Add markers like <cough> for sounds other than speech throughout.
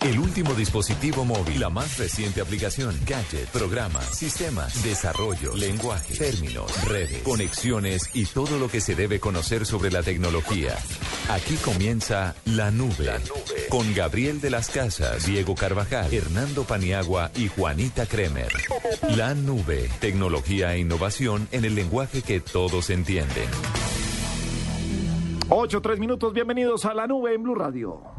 El último dispositivo móvil, la más reciente aplicación, gadget, programa, sistemas, desarrollo, lenguaje, términos, redes, conexiones y todo lo que se debe conocer sobre la tecnología. Aquí comienza La Nube, la nube. con Gabriel de las Casas, Diego Carvajal, Hernando Paniagua y Juanita Kremer. La Nube, tecnología e innovación en el lenguaje que todos entienden. 8, 3 minutos, bienvenidos a La Nube en Blue Radio.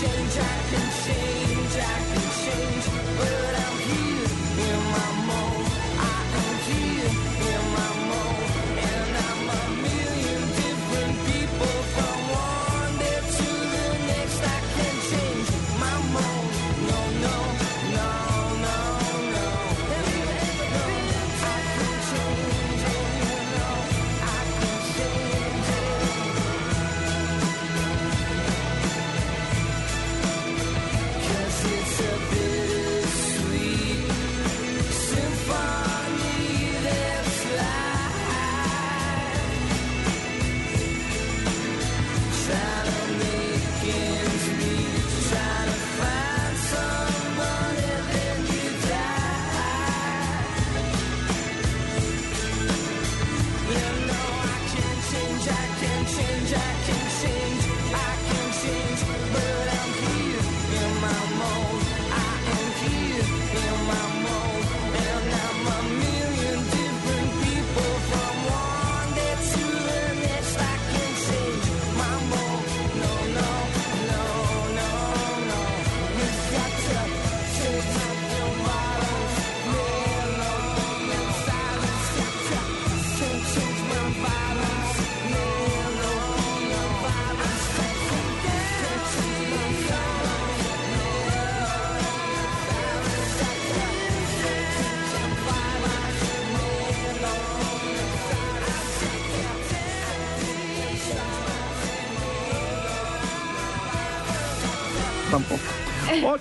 change, I can change, I can change, but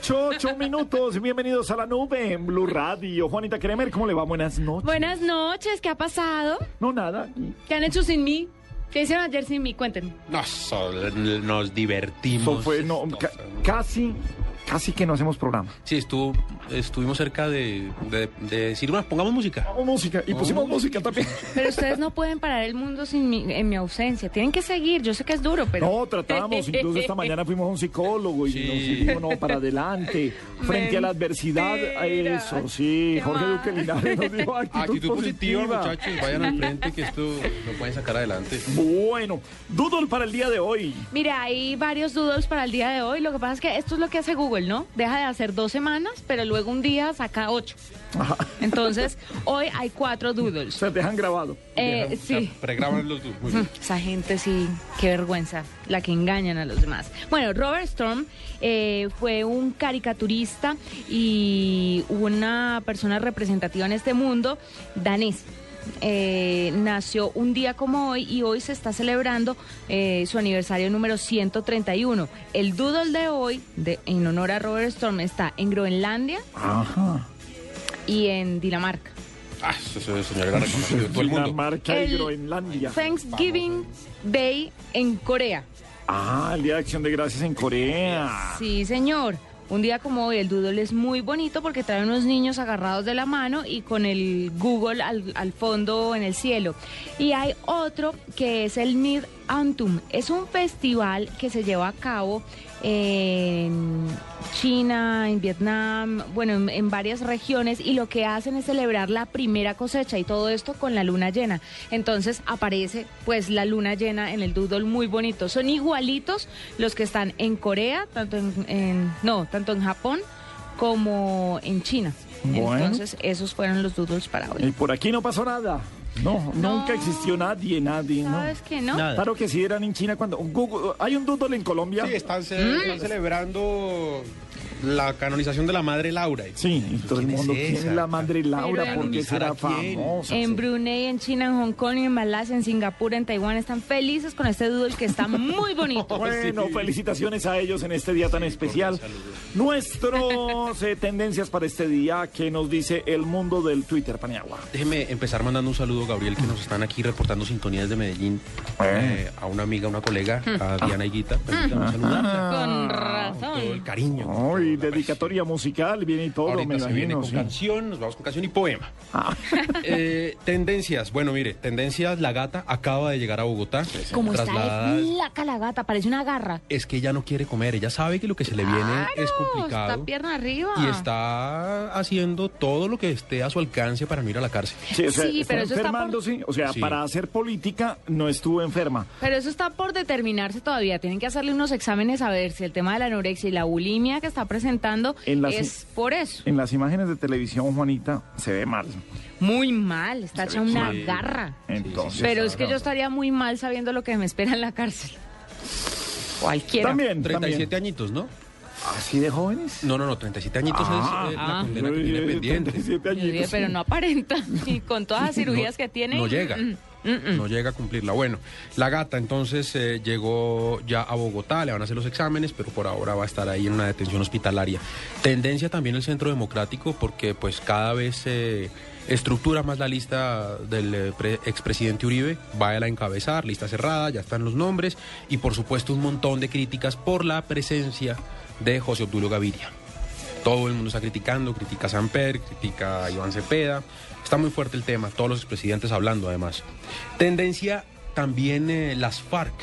8, 8 minutos. Bienvenidos a la nube en Blue Radio. Juanita Kremer, ¿cómo le va? Buenas noches. Buenas noches, ¿qué ha pasado? No, nada. ¿Qué han hecho sin mí? ¿Qué hicieron ayer sin mí? Cuéntenme. Nos, nos divertimos. Fue, no, casi, casi que no hacemos programa. Sí, estuvo estuvimos cerca de, de, de decir, bueno, pongamos música. Pongamos música y pusimos música también. <laughs> Pero ustedes no pueden parar el mundo sin mi, en mi ausencia. Tienen que seguir. Yo sé que es duro, pero. No, tratamos, incluso esta mañana fuimos a un psicólogo y Sí. nos dijimos, no, para adelante, <laughs> frente a la adversidad, eso, sí, ¿Qué Jorge? Duque Linares nos dijo <laughs> actitud, Actitud positiva, positiva. muchachos, vayan al frente que esto lo pueden sacar adelante. Bueno, doodle para el día de hoy. Mira, hay varios doodles para el día de hoy. Lo que pasa es que esto es lo que hace Google, ¿no? Deja de hacer dos semanas, pero luego un día saca ocho. Entonces, <laughs> hoy hay cuatro doodles. Se dejan grabado. Eh, sí. pregraban los dos. Muy bien. Esa gente sí, qué vergüenza, la que engañan a los demás. Bueno, Robert Storm eh, fue un caricaturista y una persona representativa en este mundo danés. Eh, nació un día como hoy y hoy se está celebrando eh, su aniversario número 131. El doodle de hoy, de, en honor a Robert Storm, está en Groenlandia Ajá. y en Dinamarca. Ah, ese señor era reconocido en todo el mundo. Dinamarca y El Groenlandia. Thanksgiving Day en Corea. Ah, el Día de Acción de Gracias en Corea. Sí, señor. Un día como hoy, el doodle es muy bonito porque trae unos niños agarrados de la mano y con el Google al, al fondo en el cielo. Y hay otro que es el Mid Antum. Es un festival que se lleva a cabo en China, en Vietnam, bueno, en, en varias regiones y lo que hacen es celebrar la primera cosecha y todo esto con la luna llena. Entonces aparece pues la luna llena en el doodle muy bonito. Son igualitos los que están en Corea, tanto en, en- no, tanto en Japón como en China. Bueno. Entonces esos fueron los doodles para Y hoy. por aquí no pasó nada. No, nunca existió nadie, nadie, ¿no? ¿Sabes qué no? Nada. Claro que sí eran en China cuando... Google- hay un doodle en Colombia. Sí, están, ce- están celebrando la canonización de la madre Laura. Sí, y todo el ¿Quién es mundo, es la madre Laura? Pero en- ¿Por qué será famosa? En Sí. Brunei, en China, en Hong Kong, en Malasia, en Singapur, en Taiwán están felices con este doodle que está <laughs> muy bonito. Bueno, felicitaciones a ellos en este día tan especial. Nuestros eh, tendencias para este día, que nos dice el mundo del Twitter, Paniagua. Déjeme empezar mandando un saludo, Gabriel, que nos están aquí reportando sintonías de Medellín. Eh. eh, a una amiga, una colega, a Diana Higuita. Permítame saludarla. Con Todo el razón. cariño. Ay, dedicatoria musical, viene y todo, Ahorita me se viene con sí. canción, nos vamos con canción y poema. Ah. <laughs> Eh, tendencias, bueno, mire, tendencias, la gata acaba de llegar a Bogotá. Como está de flaca la gata, parece una garra. Es que ella no quiere comer, ella sabe que lo que se le viene es complicado. Está pierna arriba. Y está haciendo todo lo que esté a su alcance para no ir a la cárcel. Sí, o sea, Sí, pero eso está por- o sea, Sí. para hacer política no estuvo enferma. Pero eso está por determinarse todavía. Tienen que hacerle unos exámenes a ver si el tema de la anorexia y la bulimia que está presentando En las- es por eso. En las imágenes de televisión, Juanita, se ve mal. Muy mal, está hecha una garra. Entonces, Pero es que yo estaría muy mal sabiendo lo que me espera en la cárcel. Cualquiera. También, 37 también. añitos, ¿no? ¿Así de jóvenes? No, no, no, 37 añitos Ah. es eh, la Ah. condena que tiene pendiente. 37 Yo dije, añitos, pero sí. no aparenta. <laughs> Y con todas las cirugías No- que tiene. No llega. mm, mm, mm. No llega a cumplirla. Bueno, la gata entonces eh, llegó ya a Bogotá, le van a hacer los exámenes, pero por ahora va a estar ahí en una detención hospitalaria. Tendencia también el Centro Democrático porque pues cada vez se estructura más la lista del eh, pre- expresidente Uribe, va a la encabezar, lista cerrada, ya están los nombres y por supuesto un montón de críticas por la presencia de José Obdulio Gaviria. Todo el mundo está criticando, critica a Samper, critica a Iván Cepeda. Está muy fuerte el tema, todos los expresidentes hablando además. Tendencia también eh, las FARC.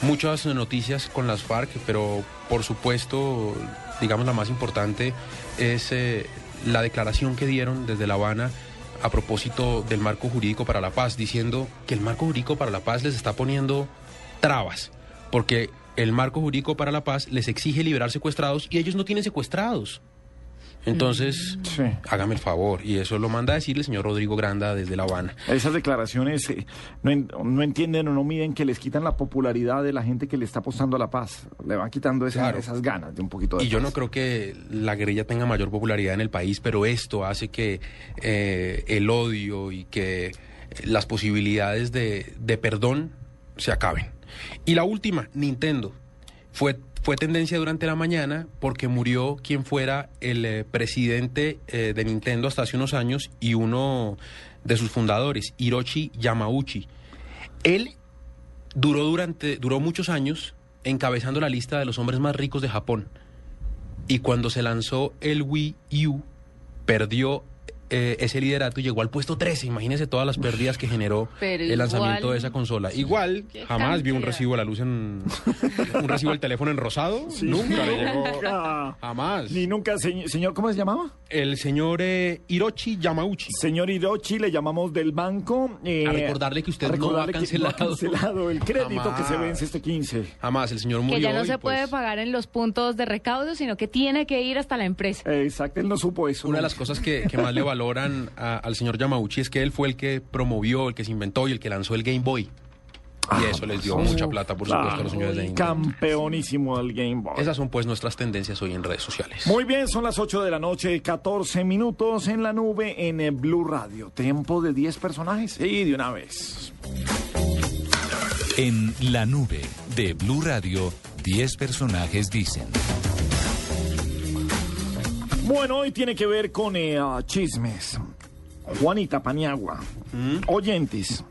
Muchas noticias con las FARC, pero por supuesto, digamos la más importante es eh, la declaración que dieron desde La Habana a propósito del marco jurídico para la paz, diciendo que el marco jurídico para la paz les está poniendo trabas, porque el marco jurídico para la paz les exige liberar secuestrados y ellos no tienen secuestrados. Entonces, Sí. hágame el favor, y eso lo manda a decir el señor Rodrigo Granda desde La Habana. Esas declaraciones eh, no, en- no entienden o no miden que les quitan la popularidad de la gente que le está apostando a la paz. Le van quitando esa- Claro. esas ganas de un poquito de Y yo no creo que la guerrilla tenga mayor popularidad en el país, pero esto hace que eh, el odio y que las posibilidades de, de perdón se acaben. Y la última, Nintendo. Fue, fue tendencia durante la mañana porque murió quien fuera el eh, presidente eh, de Nintendo hasta hace unos años y uno de sus fundadores, Hiroshi Yamauchi. Él duró durante duró muchos años encabezando la lista de los hombres más ricos de Japón. Y cuando se lanzó el Wii U, perdió eh, ese liderato y llegó al puesto 13. Imagínense todas las pérdidas que generó Pero el lanzamiento igual- de esa consola. Igual, jamás vi un recibo de la luz en. <laughs> un recibo del teléfono en rosado. Nunca le llegó. <laughs> Nunca. Jamás. Ni nunca, señ- señor, ¿cómo se llamaba? El señor eh, Hiroshi Yamauchi. Señor Hirochi, le llamamos del banco. eh, A recordarle que usted a no ha recordarle que no ha cancelado. cancelado el crédito que se vence este 15. Jamás. El señor murió. Que ya no se puede pues, pagar en los puntos de recaudo, sino que tiene que ir hasta la empresa. Exacto, él no supo eso. Una de ¿no? las cosas que, que más le <laughs> valoran a- al señor Yamauchi es que él fue el que promovió, el que se inventó y el que lanzó el Game Boy. Y eso les dio mucha plata, por supuesto, a los señores de Nintendo. Campeonísimo del Game Boy. Esas son pues nuestras tendencias hoy en redes sociales. Muy bien, son las 8 de la noche, 14 minutos en la nube en eh, Blue Radio. Tiempo de 10 personajes. Sí, de una vez. En la nube de Blue Radio, 10 personajes dicen. Bueno, hoy tiene que ver con eh, ah, chismes. Juanita Paniagua. Oyentes,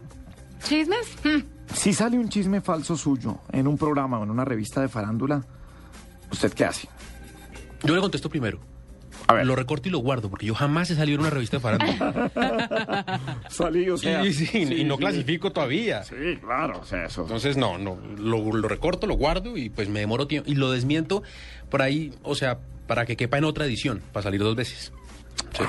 ¿Chismes? Hmm. si sale un chisme falso suyo en un programa o en una revista de farándula, ¿usted qué hace? Yo le contesto primero. A ver. Lo recorto y lo guardo, porque yo jamás he salido en una revista de farándula. <laughs> Salí, o sea. y, sí, y no sí. clasifico todavía. Sí, claro, o sea, eso. Entonces, no, no, lo, lo recorto, lo guardo y pues me demoro tiempo. Y lo desmiento por ahí, o sea, para que quepa en otra edición, para salir dos veces. Sí.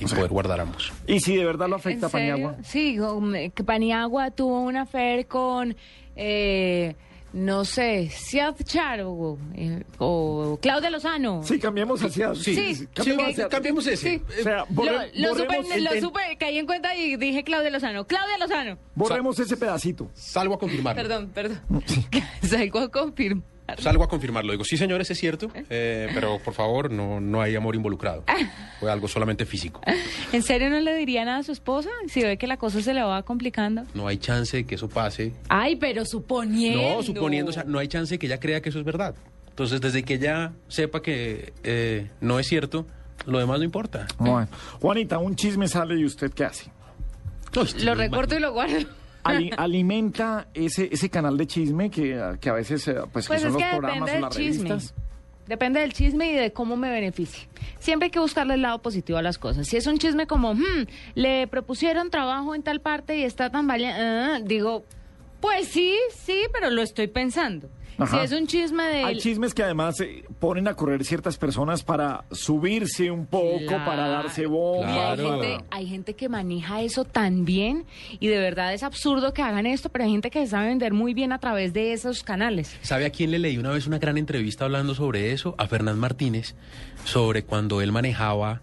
Y poder guardar ambos. Y si de verdad lo ¿En afecta a? Paniagua. Sí, um, que Paniagua tuvo una affair con, eh, no sé, Siad Charo eh, o Claudia Lozano. Sí, cambiemos hacia. Sí, cambiemos sí, hacia- cambiemos ese. Sí. O sea, borre- lo, lo supe, lo supe, caí en cuenta y dije Claudia Lozano. Claudia Lozano. borremos ese pedacito. Salgo a confirmarlo. Perdón, perdón. <laughs> Salgo a confirmar. Salgo a confirmarlo. Digo, sí, señores, es cierto, eh, pero por favor, no, no hay amor involucrado. Fue algo solamente físico. ¿En serio no le diría nada a su esposa si ve que la cosa se le va complicando? No hay chance de que eso pase. Ay, pero suponiendo. No, suponiendo, o sea, no hay chance de que ella crea que eso es verdad. Entonces, desde que ella sepa que eh, no es cierto, lo demás no importa. Bueno. Juanita, un chisme sale y usted qué hace? Lo recorto y lo guardo. Ali- <laughs> alimenta ese, ese canal de chisme que, que a veces eh, pues, Pues que es son que los programas depende o del las chisme. revistas. Depende del chisme y de cómo me beneficie. Siempre hay que buscarle el lado positivo a las cosas. Si es un chisme como, "Hmm, le propusieron trabajo en tal parte y está tan valiente, digo, pues sí, sí, pero lo estoy pensando. Ajá. Si es un chisme de... Hay chismes que además eh, ponen a correr ciertas personas para subirse un poco, Claro. para darse bomba. Y hay, Claro. gente, hay gente que maneja eso tan bien y de verdad es absurdo que hagan esto, pero hay gente que se sabe vender muy bien a través de esos canales. ¿Sabe a quién le leí una vez una gran entrevista hablando sobre eso? A Fernán Martínez, sobre cuando él manejaba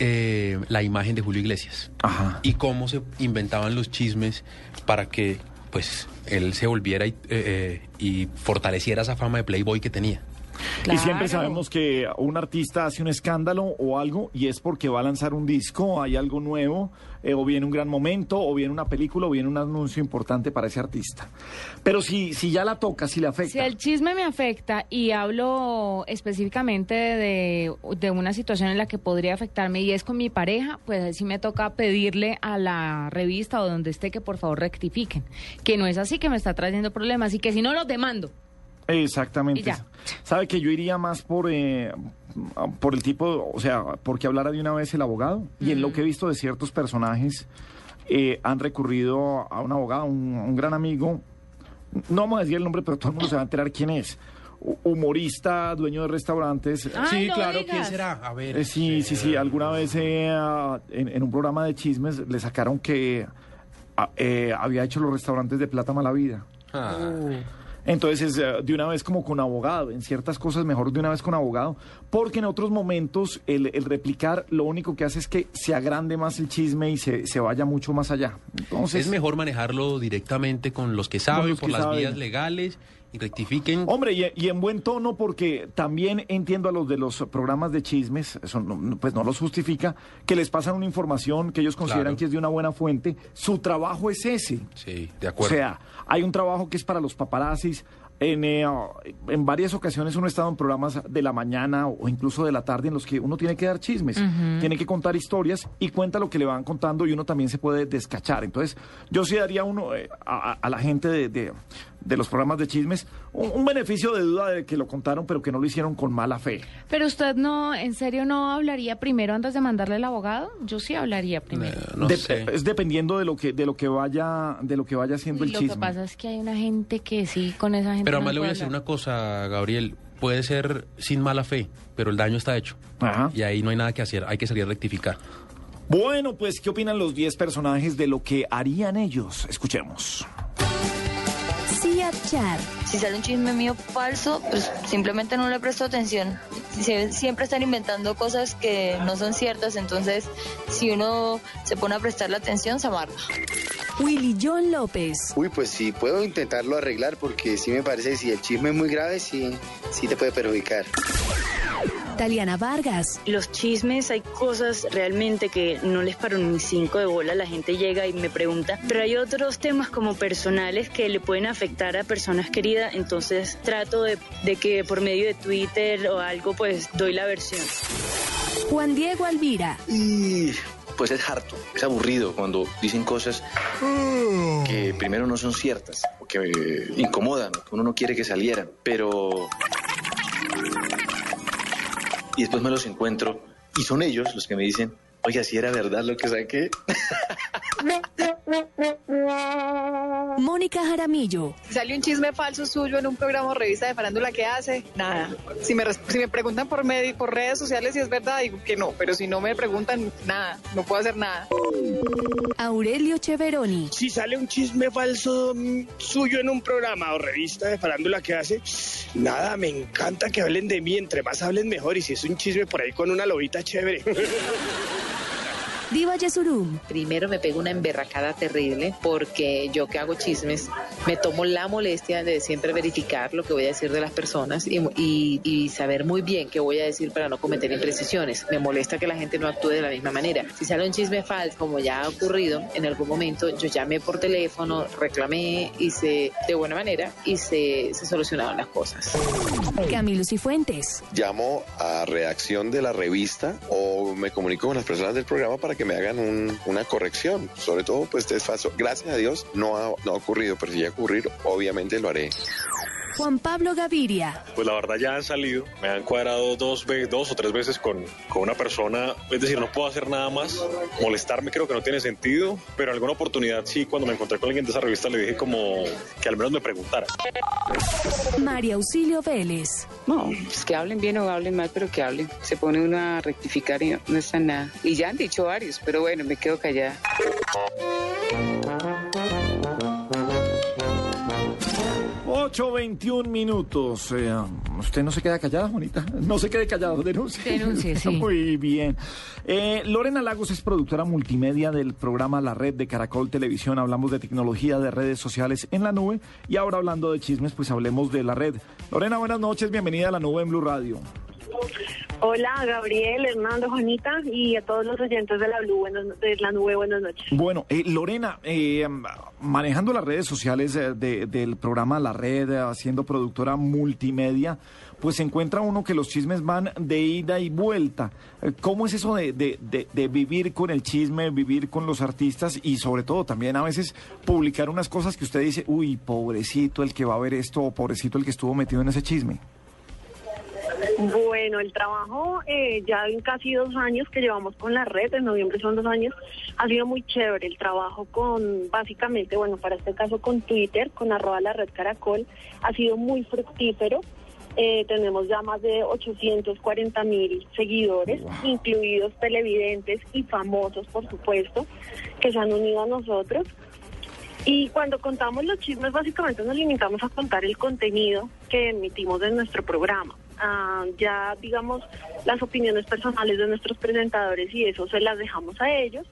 eh, la imagen de Julio Iglesias. Ajá. Y cómo se inventaban los chismes para que pues él se volviera y, eh, eh, y fortaleciera esa fama de Playboy que tenía. Y siempre sabemos que un artista hace un escándalo o algo y es porque va a lanzar un disco, hay algo nuevo, eh, o viene un gran momento, o viene una película, o viene un anuncio importante para ese artista. Pero si, si ya la toca, si le Si afecta. el chisme me afecta y hablo específicamente de, de una situación en la que podría afectarme y es con mi pareja, pues sí me toca pedirle a la revista o donde esté que por favor rectifiquen. Que no es así que me está trayendo problemas y que si no los demando. Exactamente. Y ya. ¿Sabe que yo iría más por, eh, por el tipo, o sea, porque hablara de una vez el abogado? Y en Mm. lo que he visto de ciertos personajes, eh, han recurrido a un abogado, un, un gran amigo, no vamos a decir el nombre, pero todo el mundo se va a enterar quién es. Hu- Humorista, dueño de restaurantes. Ay, sí, claro, digas. ¿quién será? A ver. Eh, sí, sí, sí. Alguna vez eh, en, en un programa de chismes le sacaron que eh, había hecho los restaurantes de Plata Mala Vida. Ah. Entonces, eh, de una vez como con abogado, en ciertas cosas mejor de una vez con abogado, porque en otros momentos el, el replicar lo único que hace es que se agrande más el chisme y se, se vaya mucho más allá. Entonces, Es mejor manejarlo directamente con los que saben, los por que las saben. vías legales y rectifiquen. Hombre, y, y en buen tono porque también entiendo a los de los programas de chismes, eso no- pues no los justifica, que les pasan una información que ellos consideran Claro. que es de una buena fuente. Su trabajo es ese. Sí, de O acuerdo. sea, hay un trabajo que es para los paparazzis, en, eh, en varias ocasiones uno ha estado en programas de la mañana o incluso de la tarde en los que uno tiene que dar chismes, tiene que contar historias y cuenta lo que le van contando y uno también se puede descachar. Entonces, yo sí daría uno eh, a, a la gente de, de, de los programas de chismes un, un beneficio de duda de que lo contaron, pero que no lo hicieron con mala fe. Pero usted no, en serio, no hablaría primero antes de mandarle al abogado? Yo sí hablaría primero. Eh, no De- sé. Es dependiendo de lo que de lo que vaya de lo que vaya haciendo el lo chisme. que pasa es que hay una gente que sí, con esa gente. Pero no además le voy a decir una cosa, Gabriel. Puede ser sin mala fe, pero el daño está hecho. Ajá. Y ahí no hay nada que hacer, hay que salir a rectificar. Bueno, pues, ¿qué opinan los 10 personajes de lo que harían ellos? Escuchemos. Cia Char, Si sale un chisme mío falso, pues simplemente no le presto atención. Sie- Siempre están inventando cosas que no son ciertas, entonces si uno se pone a prestarle atención, se amarga. Willy John López, Uy, pues sí, puedo intentarlo arreglar porque sí me parece que si el chisme es muy grave, sí, sí te puede perjudicar. Taliana Vargas, Los chismes, hay cosas realmente que no les paro ni cinco de bola, la gente llega y me pregunta, pero hay otros temas como personales que le pueden afectar a personas queridas, entonces trato de, de que por medio de Twitter o algo pues doy la versión. Juan Diego Alvira, Y pues es harto, es aburrido cuando dicen cosas que primero no son ciertas, o que eh, incomodan, que uno no quiere que salieran, pero... Y después me los encuentro y son ellos los que me dicen, oiga, si era verdad lo que saqué. <laughs> Mónica Jaramillo, Si sale un chisme falso suyo en un programa o revista de farándula, ¿qué hace? Nada. Si me, si me preguntan por, medio, por redes sociales si es verdad, digo que no. Pero si no me preguntan, nada. No puedo hacer nada. Aurelio Cheveroni, Si sale un chisme falso suyo en un programa o revista de farándula que hace, nada, me encanta que hablen de mí, entre más hablen mejor y si es un chisme por ahí con una lobita chévere. <laughs> Diva Yesurum, Primero me pego una emberracada terrible porque yo que hago chismes me tomo la molestia de siempre verificar lo que voy a decir de las personas y, y- y saber muy bien qué voy a decir para no cometer imprecisiones. Me molesta que la gente no actúe de la misma manera. Si sale un chisme falso, como ya ha ocurrido en algún momento, yo llamé por teléfono, reclamé, hice de buena manera y se, se solucionaron las cosas. Camilo Cifuentes, llamo a redacción de la revista o me comunico con las personas del programa para que me hagan un- una corrección. Sobre todo, pues desfaso. Gracias a Dios no ha, no ha ocurrido, pero si llega a ocurrir, obviamente lo haré. Juan Pablo Gaviria, Pues la verdad ya han salido, me han cuadrado dos, dos o tres veces con, con una persona, es decir, no puedo hacer nada más, molestarme creo que no tiene sentido, pero en alguna oportunidad sí, cuando me encontré con alguien de esa revista le dije como que al menos me preguntara. María Auxilio Vélez, No, pues que hablen bien o hablen mal, pero que hablen. Se pone uno a rectificar y no, no está nada. Y ya han dicho varios, pero bueno, me quedo callada. Ocho veintiún minutos. Eh, ¿Usted no se queda callada, Juanita? No se quede callado, denuncie. Denuncie, <laughs> sí. Muy bien. Eh, Lorena Lagos es productora multimedia del programa La Red de Caracol Televisión. Hablamos de tecnología de redes sociales en la nube. Y ahora hablando de chismes, pues hablemos de la red. Lorena, buenas noches. Bienvenida a la nube en Blue Radio. Hola, Gabriel, Hernando, Juanita y a todos los oyentes de la Blue, buenos- de la nube, buenas noches. Bueno, eh, Lorena, eh, manejando las redes sociales eh, de- del programa La Red, eh, siendo productora multimedia, pues se encuentra uno que los chismes van de ida y vuelta. Eh, ¿Cómo es eso de- de vivir con el chisme, vivir con los artistas y sobre todo también a veces publicar unas cosas que usted dice, uy, pobrecito el que va a ver esto o pobrecito el que estuvo metido en ese chisme? Bueno, el trabajo eh, ya en casi dos años que llevamos con la red, en noviembre son dos años, ha sido muy chévere. El trabajo con, básicamente, bueno, para este caso con Twitter, con arroba la red caracol, ha sido muy fructífero. Eh, tenemos ya más de 840 mil seguidores, incluidos televidentes y famosos, por supuesto, que se han unido a nosotros. Y cuando contamos los chismes, básicamente nos limitamos a contar el contenido que emitimos en nuestro programa. Ah, ya, digamos, las opiniones personales de nuestros presentadores y eso se las dejamos a ellos,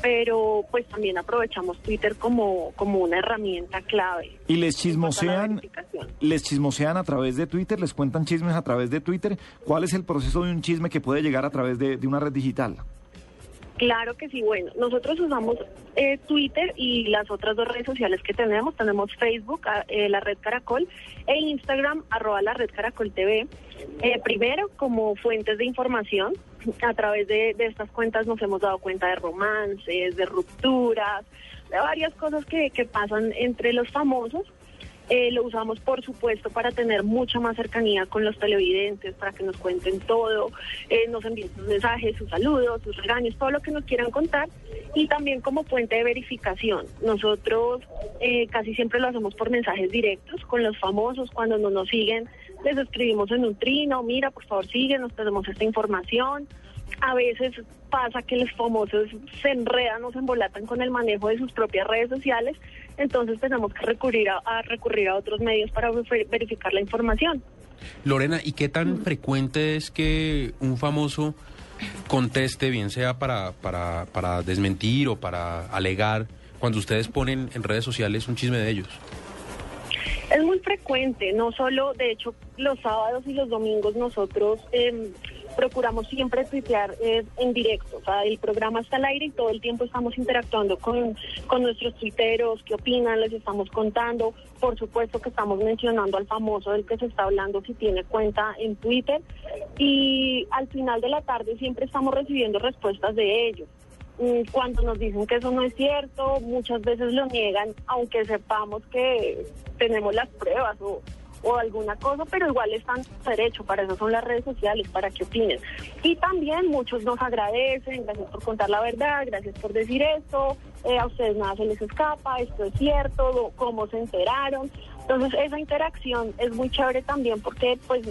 pero pues también aprovechamos Twitter como, como una herramienta clave. Y les la chismosean, les chismosean a través de Twitter, les cuentan chismes a través de Twitter. ¿Cuál es el proceso de un chisme que puede llegar a través de, de una red digital? Claro que sí, bueno, nosotros usamos eh, Twitter y las otras dos redes sociales que tenemos, tenemos Facebook, a- eh, la red Caracol, e Instagram, arroba la red Caracol TV. Eh, primero, como fuentes de información, a través de, de estas cuentas nos hemos dado cuenta de romances, de rupturas, de varias cosas que, que pasan entre los famosos. Eh, lo usamos, por supuesto, para tener mucha más cercanía con los televidentes, para que nos cuenten todo, eh, nos envíen sus mensajes, sus saludos, sus regaños, todo lo que nos quieran contar. Y también como fuente de verificación. Nosotros eh, casi siempre lo hacemos por mensajes directos con los famosos. Cuando no nos siguen, les escribimos en un trino, mira, por favor, síguenos, tenemos esta información. A veces pasa que los famosos se enredan o se embolatan con el manejo de sus propias redes sociales, entonces tenemos que recurrir a, recurrir a otros medios para ver- verificar la información. Lorena, ¿y qué tan frecuente es que un famoso conteste, bien sea para, para, para desmentir o para alegar, cuando ustedes ponen en redes sociales un chisme de ellos? Es muy frecuente, no solo, de hecho, los sábados y los domingos nosotros em, procuramos siempre tuitear eh, en directo. O sea, el programa está al aire y todo el tiempo estamos interactuando con, con nuestros tuiteros, qué opinan, les estamos contando. Por supuesto que estamos mencionando al famoso del que se está hablando si tiene cuenta en Twitter. Y al final de la tarde siempre estamos recibiendo respuestas de ellos. Mm, Cuando nos dicen que eso no es cierto, muchas veces lo niegan, aunque sepamos que tenemos las pruebas o, alguna cosa, pero igual están derecho, para eso son las redes sociales, para que opinen. Y también muchos nos agradecen, gracias por contar la verdad, gracias por decir esto, eh, a ustedes nada se les escapa, esto es cierto, cómo se enteraron. Entonces esa interacción es muy chévere también porque pues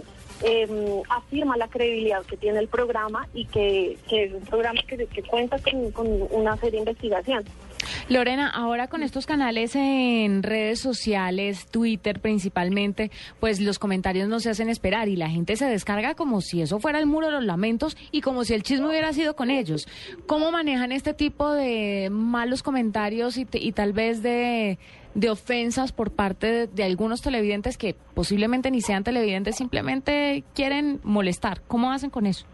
eh, afirma la credibilidad que tiene el programa y que, es un programa que, que cuenta con, con una seria investigación. Lorena, ahora con estos canales en redes sociales, Twitter principalmente, pues los comentarios no se hacen esperar y la gente se descarga como si eso fuera el muro de los lamentos y como si el chisme hubiera sido con ellos. ¿Cómo manejan este tipo de malos comentarios y, te- y tal vez de, de ofensas por parte de, algunos televidentes que posiblemente ni sean televidentes, simplemente quieren molestar? ¿Cómo hacen con eso?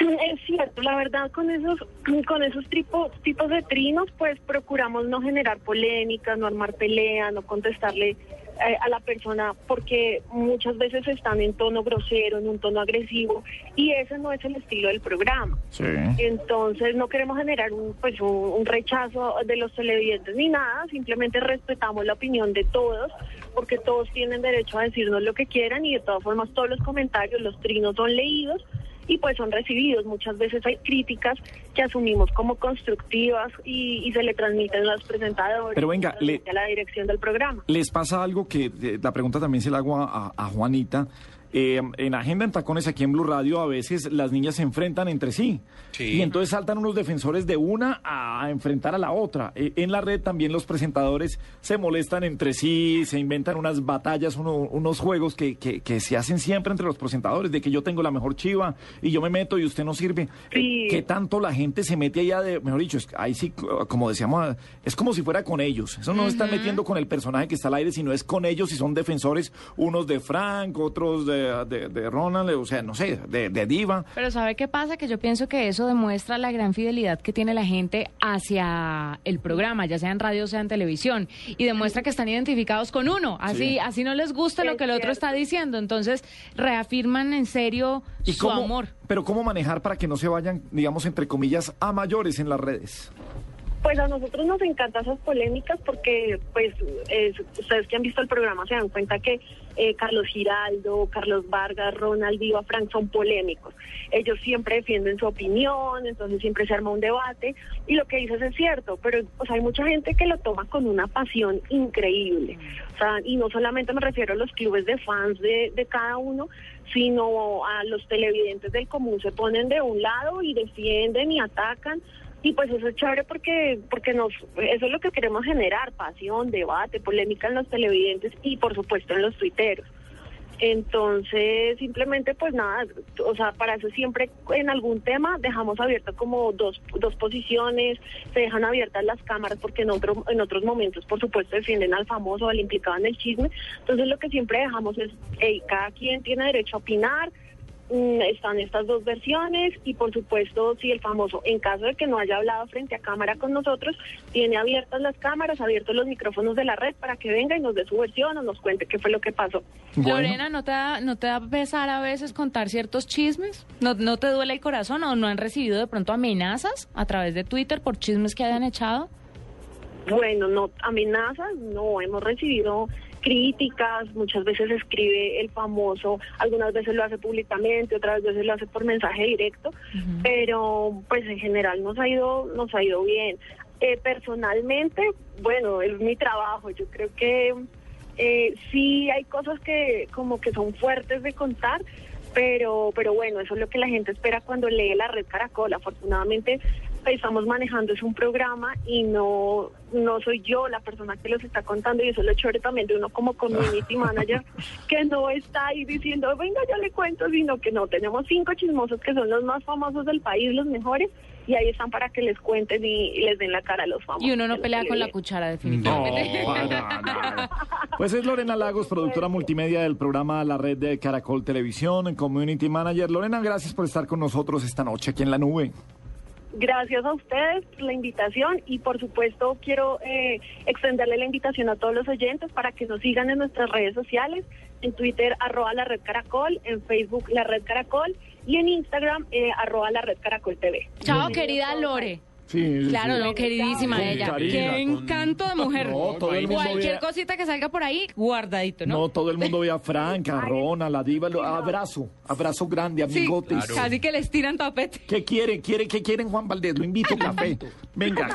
Es cierto, la verdad con esos con esos tipos tipos de trinos pues procuramos no generar polémicas, no armar pelea, no contestarle eh, a la persona porque muchas veces están en tono grosero, en un tono agresivo y ese no es el estilo del programa. Sí. Entonces no queremos generar un, pues, un, un rechazo de los televidentes ni nada, simplemente respetamos la opinión de todos porque todos tienen derecho a decirnos lo que quieran y de todas formas todos los comentarios, los trinos son leídos y pues son recibidos. Muchas veces hay críticas que asumimos como constructivas y, y se le transmiten a los presentadores, Pero venga, transmite a la dirección del programa. ¿Les pasa algo que eh, la pregunta también se la hago a, a Juanita? Eh, en Agenda en Tacones aquí en Blue Radio a veces las niñas se enfrentan entre sí. Y entonces saltan unos defensores de una a enfrentar a la otra. Eh, en la red también los presentadores se molestan entre sí, se inventan unas batallas, uno- unos juegos que, que- que se hacen siempre entre los presentadores, de que yo tengo la mejor chiva y yo me meto y usted no sirve. Eh, ¿Qué tanto la gente se mete allá de, mejor dicho, es- ahí sí, como decíamos, es como si fuera con ellos. Eso no están metiendo con el personaje que está al aire, sino es con ellos y son defensores, unos de Frank, otros de, de- de Ronald, o sea, no sé, de, de Diva. Pero ¿sabe qué pasa? Que yo pienso que eso demuestra la gran fidelidad que tiene la gente hacia el programa, ya sea en radio o sea en televisión, y demuestra que están identificados con uno. Así, Sí. así no les gusta lo que el otro está diciendo. Entonces reafirman en serio ¿Y su cómo- amor. Pero ¿cómo manejar para que no se vayan, digamos, entre comillas, a mayores en las redes? Pues a nosotros nos encantan esas polémicas porque, pues, es- ustedes que han visto el programa se dan cuenta que eh, Carlos Giraldo, Carlos Vargas, Ronald Viva, Frank son polémicos. Ellos siempre defienden su opinión, entonces siempre se arma un debate y lo que dices es cierto, pero sea, hay mucha gente que lo toma con una pasión increíble. O sea, y no solamente me refiero a los clubes de fans de, de cada uno, sino a los televidentes del común se ponen de un lado y defienden y atacan y pues eso es chévere porque porque nos eso es lo que queremos generar pasión debate polémica en los televidentes y por supuesto en los tuiteros. Entonces simplemente pues nada o sea para eso siempre en algún tema dejamos abiertas como dos dos posiciones se dejan abiertas las cámaras porque en otro en otros momentos por supuesto defienden al famoso al implicado en el chisme. Entonces lo que siempre dejamos es hey, cada quien tiene derecho a opinar están estas dos versiones y por supuesto si el famoso, en caso de que no haya hablado frente a cámara con nosotros, tiene abiertas las cámaras, abiertos los micrófonos de la red para que venga y nos dé su versión o nos cuente qué fue lo que pasó. Lorena, ¿no te, da, ¿no te da pesar a veces contar ciertos chismes? ¿No, ¿No te duele el corazón o no han recibido de pronto amenazas a través de Twitter por chismes que hayan echado? Bueno, no amenazas, no hemos recibido críticas, muchas veces escribe el famoso, algunas veces lo hace públicamente, otras veces lo hace por mensaje directo, pero pues en general nos ha ido, nos ha ido bien. Eh, personalmente, bueno, es mi trabajo, yo creo que eh, sí hay cosas que como que son fuertes de contar, pero pero bueno, eso es lo que la gente espera cuando lee la red Caracol. Afortunadamente estamos manejando es un programa y no no soy yo la persona que los está contando y eso lo chévere también de uno como community <laughs> manager que no está ahí diciendo venga yo le cuento sino que no tenemos cinco chismosos que son los más famosos del país los mejores y ahí están para que les cuenten y, y les den la cara a los famosos Y uno no pelea con la cuchara, definitivamente. <laughs> Pues es Lorena Lagos, productora multimedia del programa La Red de Caracol Televisión, Community Manager. Lorena, gracias por estar con nosotros esta noche aquí en la nube. Gracias a ustedes por la invitación y por supuesto quiero eh, extenderle la invitación a todos los oyentes para que nos sigan en nuestras redes sociales, en Twitter arroba la red caracol, en Facebook la red caracol y en Instagram eh, arroba la red caracol TV. Chao, querida Lore. Sí, Claro, sí. no, queridísima Con ella. Karina, Qué con- encanto de mujer. No, todo el mundo Cualquier vea- cosita que salga por ahí, guardadito, ¿no? No, todo el mundo ve a Frank, a <laughs> Rona, la diva, lo- abrazo, abrazo grande, Sí, amigotes. casi que les tiran tapete. ¿Qué quiere? ¿Quiere? ¿Qué quieren, Juan Valdés? Lo invito a café. <laughs> Venga.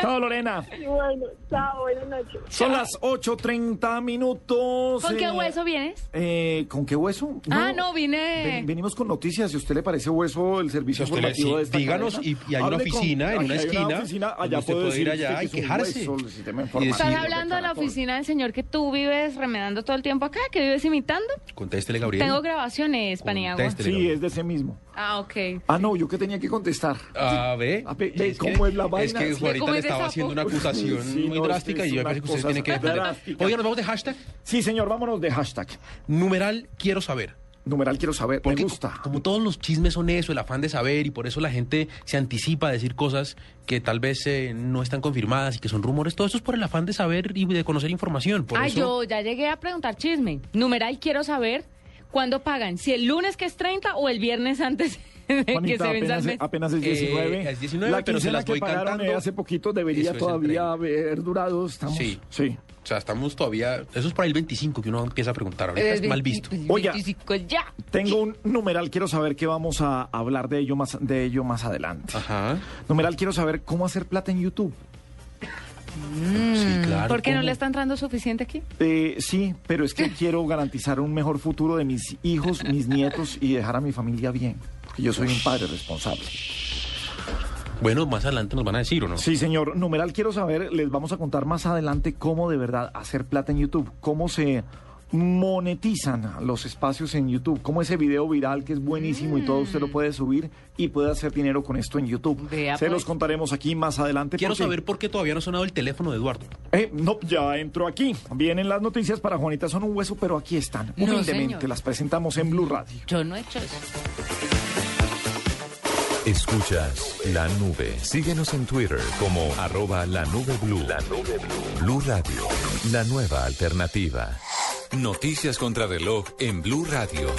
Chao, Lorena. Bueno, chao, buenas noches. Son las 8.30 minutos. ¿Con qué eh, hueso vienes? eh, ¿Con qué hueso? Ah, no, vine... Ven- venimos con noticias. Si a usted le parece hueso el servicio Si a informativo sí, de esta díganos, cadena, y- y hay una con- oficina en una hay esquina oficina, donde allá usted puede ir allá y que quejarse. sistema ¿Estás hablando de la oficina del señor que tú vives remedando todo el tiempo acá, que vives imitando? Contéstele, Gabriel. Tengo grabaciones, Paniagua. Sí, es de ese mismo. Ah, ok. Ah, no, yo que tenía que contestar. A ver. A ver, ve es cómo que- es la vaina. Es que Juanita ¿cómo le estaba haciendo una acusación Sí, muy no, drástica y yo una parece que usted cosa tiene que defender. Oiga, nos vamos de hashtag. Sí, señor, vámonos de hashtag. Numeral quiero saber. Numeral quiero saber. Porque Me gusta. Como todos los chismes son eso, el afán de saber, y por eso la gente se anticipa a decir cosas que tal vez eh, no están confirmadas y que son rumores, todo eso es por el afán de saber y de conocer información. Por Ah, eso, yo ya llegué a preguntar chisme. Numeral, quiero saber cuándo pagan. Si el lunes que es 30 o el viernes antes <laughs> de que Juanita, se apenas, apenas es Eh, 19. es 19, la pero se las que voy pagaron cantando. eh, hace poquito debería es todavía 30. haber durado. Estamos. Sí. Sí. O sea, estamos todavía... Eso es para el 25 que uno empieza a preguntar. Ahorita Eh, es mal visto. 25 ya. Tengo un numeral, quiero saber que vamos a hablar de ello más, de ello más adelante. Ajá. Numeral, quiero saber cómo hacer plata en YouTube. Sí, claro. ¿Por qué no le está entrando suficiente aquí? Eh, sí, pero es que <laughs> quiero garantizar un mejor futuro de mis hijos, mis nietos y dejar a mi familia bien. Porque yo soy un padre responsable. Bueno, más adelante nos van a decir, ¿o no? Sí, señor. Numeral, quiero saber, les vamos a contar más adelante cómo de verdad hacer plata en YouTube, cómo se monetizan los espacios en YouTube, cómo ese video viral que es buenísimo y todo usted lo puede subir y puede hacer dinero con esto en YouTube. Vea, se pues. los contaremos aquí más adelante. Quiero porque- saber por qué todavía no ha sonado el teléfono de Eduardo. Eh, no, ya entró aquí. Vienen las noticias para Juanita, son un hueso, pero aquí están. Humildemente las presentamos en Blue Radio. Yo no he hecho eso. Escuchas la nube. Síguenos en Twitter como arroba la nube blue. La nube blue. Blue Radio, la nueva alternativa. Noticias contra reloj en Blue Radio.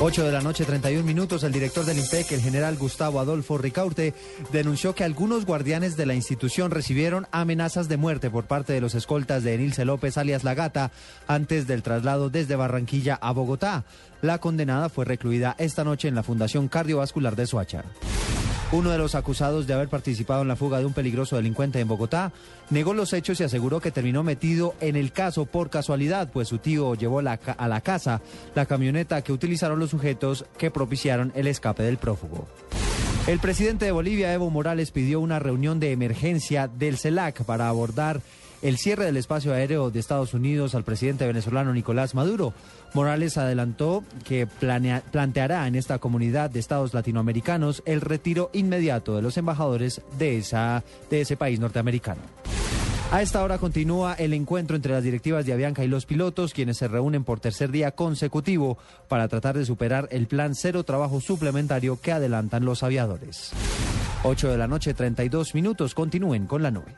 8 de la noche, 31 minutos, el director del IMPEC, el general Gustavo Adolfo Ricaurte, denunció que algunos guardianes de la institución recibieron amenazas de muerte por parte de los escoltas de Enilce López, alias La Gata, antes del traslado desde Barranquilla a Bogotá. La condenada fue recluida esta noche en la Fundación Cardiovascular de Soacha. Uno de los acusados de haber participado en la fuga de un peligroso delincuente en Bogotá negó los hechos y aseguró que terminó metido en el caso por casualidad, pues su tío llevó a la casa la camioneta que utilizaron los sujetos que propiciaron el escape del prófugo. El presidente de Bolivia, Evo Morales, pidió una reunión de emergencia del CELAC para abordar el cierre del espacio aéreo de Estados Unidos al presidente venezolano Nicolás Maduro. Morales adelantó que planteará en esta comunidad de estados latinoamericanos el retiro inmediato de los embajadores de, de ese país norteamericano. A esta hora continúa el encuentro entre las directivas de Avianca y los pilotos, quienes se reúnen por tercer día consecutivo para tratar de superar el plan cero trabajo suplementario que adelantan los aviadores. 8 de la noche, 32 minutos. Continúen con la nube.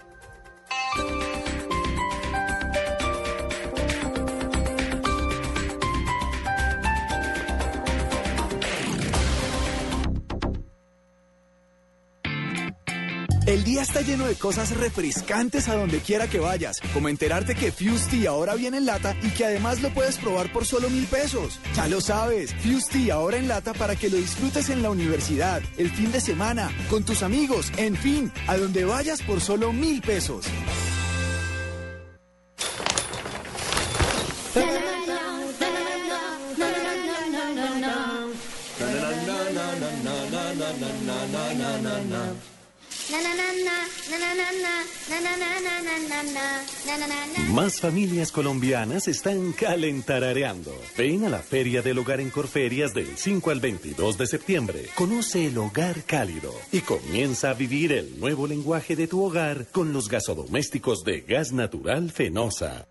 El día está lleno de cosas refrescantes a donde quiera que vayas, como enterarte que Fusti ahora viene en lata y que además lo puedes probar por solo mil pesos. Ya lo sabes, Fusti ahora en lata para que lo disfrutes en la universidad, el fin de semana, con tus amigos, en fin, a donde vayas por solo mil pesos. Más familias colombianas están calentarareando. Ven a la Feria del Hogar en Corferias del 5 al 22 de septiembre. Conoce el hogar cálido y comienza a vivir el nuevo lenguaje de tu hogar con los gasodomésticos de gas natural Fenosa.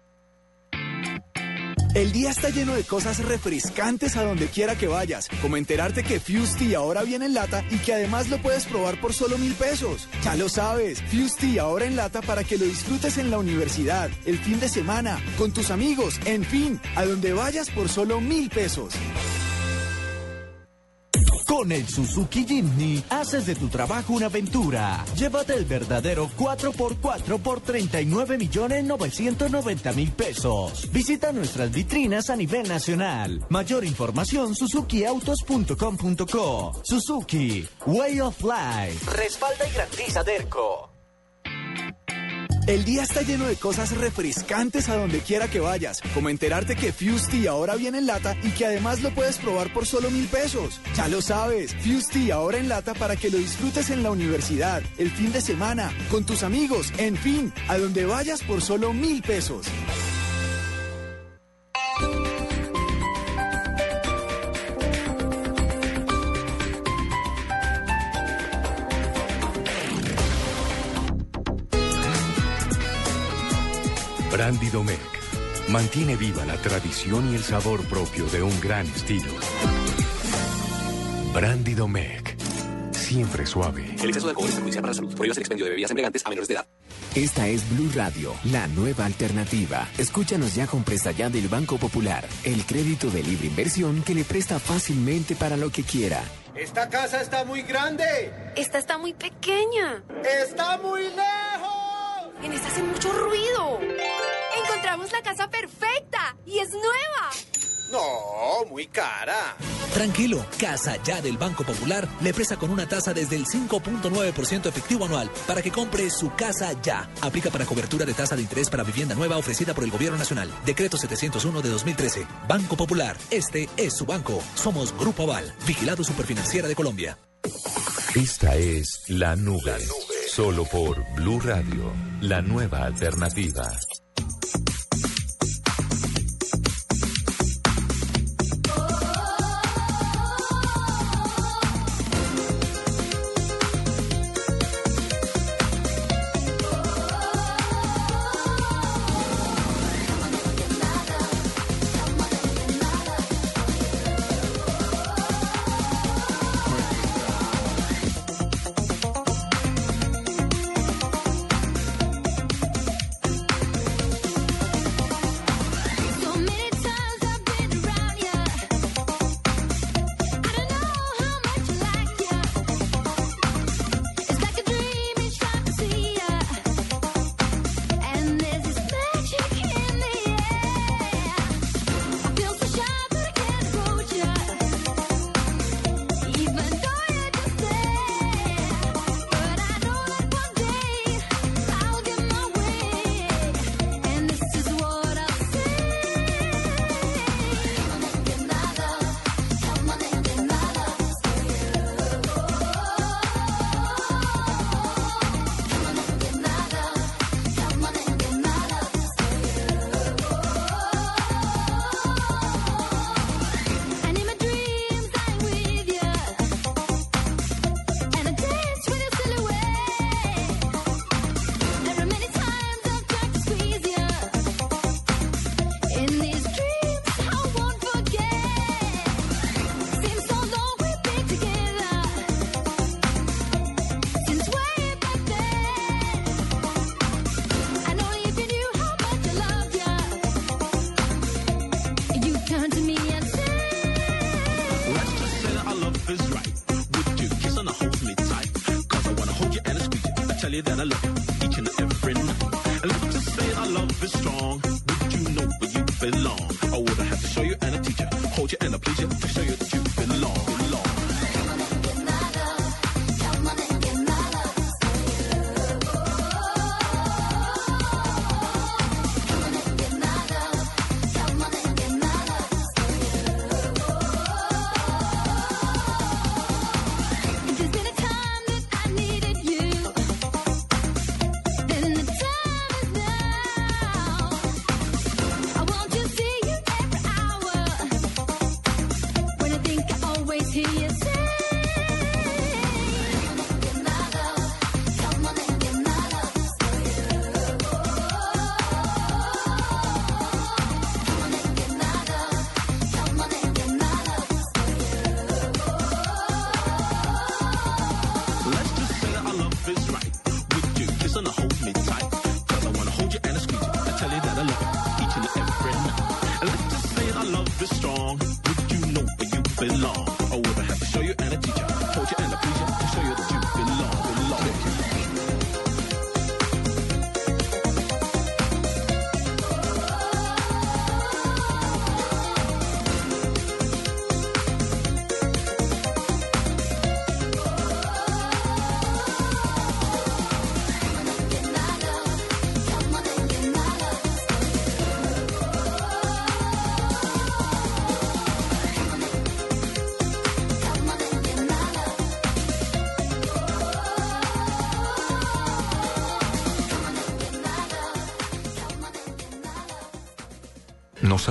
El día está lleno de cosas refrescantes a donde quiera que vayas, como enterarte que Fusti ahora viene en lata y que además lo puedes probar por solo mil pesos. Ya lo sabes, Fusti ahora en lata para que lo disfrutes en la universidad, el fin de semana, con tus amigos, en fin, a donde vayas por solo mil pesos. Con el Suzuki Jimny haces de tu trabajo una aventura. Llévate el verdadero 4x4 por 39 millones 990 mil pesos. Visita nuestras vitrinas a nivel nacional. Mayor información suzukiautos.com.co. Suzuki, Way of Life. Respalda y garantiza Derco. El día está lleno de cosas refrescantes a donde quiera que vayas, como enterarte que Fusti ahora viene en lata y que además lo puedes probar por solo mil pesos. Ya lo sabes, Fusti ahora en lata para que lo disfrutes en la universidad, el fin de semana, con tus amigos, en fin, a donde vayas por solo mil pesos. Domecq mantiene viva la tradición y el sabor propio de un gran estilo. Brandy Domecq, siempre suave. El exceso de alcohol es perjudicial para la salud. Prohíbas el expendio de bebidas embriagantes a menores de edad. Esta es Blue Radio, la nueva alternativa. Escúchanos ya con presta ya del Banco Popular, el crédito de libre inversión que le presta fácilmente para lo que quiera. Esta casa está muy grande. Esta está muy pequeña. Está muy lejos. En esta hace mucho ruido. Encontramos la casa perfecta y es nueva. No, muy cara. Tranquilo, Casa Ya del Banco Popular le presta con una tasa desde el 5.9% efectivo anual para que compre su casa ya. Aplica para cobertura de tasa de interés para vivienda nueva ofrecida por el Gobierno Nacional. Decreto 701 de 2013. Banco Popular, este es su banco. Somos Grupo Aval, vigilado superfinanciera de Colombia. Esta es La Nube. Solo por Blue Radio, la nueva alternativa.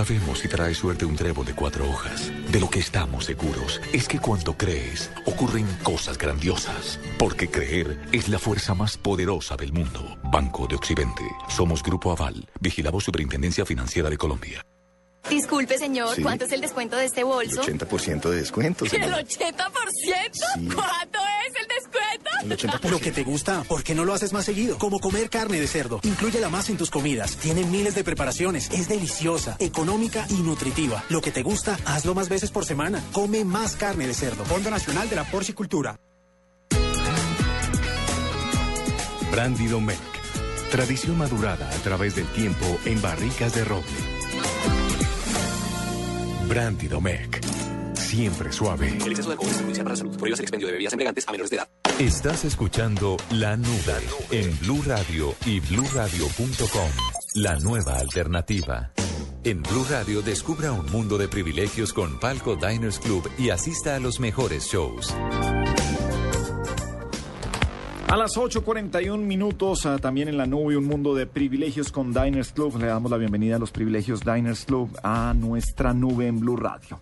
Sabemos si trae suerte un trébol de cuatro hojas. De lo que estamos seguros es que cuando crees, ocurren cosas grandiosas. Porque creer es la fuerza más poderosa del mundo. Banco de Occidente. Somos Grupo Aval. Vigilamos Superintendencia Financiera de Colombia. Disculpe, señor, Sí. ¿cuánto es el descuento de este bolso? 80% de descuento, <laughs> ¿El señor. 80%? 80%. Lo que te gusta, ¿por qué no lo haces más seguido? Como comer carne de cerdo. Inclúyela más en tus comidas. Tiene miles de preparaciones. Es deliciosa, económica y nutritiva. Lo que te gusta, hazlo más veces por semana. Come más carne de cerdo. Fondo Nacional de la Porcicultura. Brandy Domecq. Tradición madurada a través del tiempo en barricas de roble. Brandy Domecq. Siempre suave. El exceso de alcohol es perjudicial para la salud. Prohíbas el expendio de bebidas embriagantes a menores de edad. Estás escuchando La Nube en Blue Radio y bluradio.com. La nueva alternativa. En Blue Radio descubra un mundo de privilegios con Palco Diners Club y asista a los mejores shows. A las 8.41 minutos, ah, también en la nube, un mundo de privilegios con Diners Club. Le damos la bienvenida a los privilegios Diners Club a nuestra nube en Blue Radio.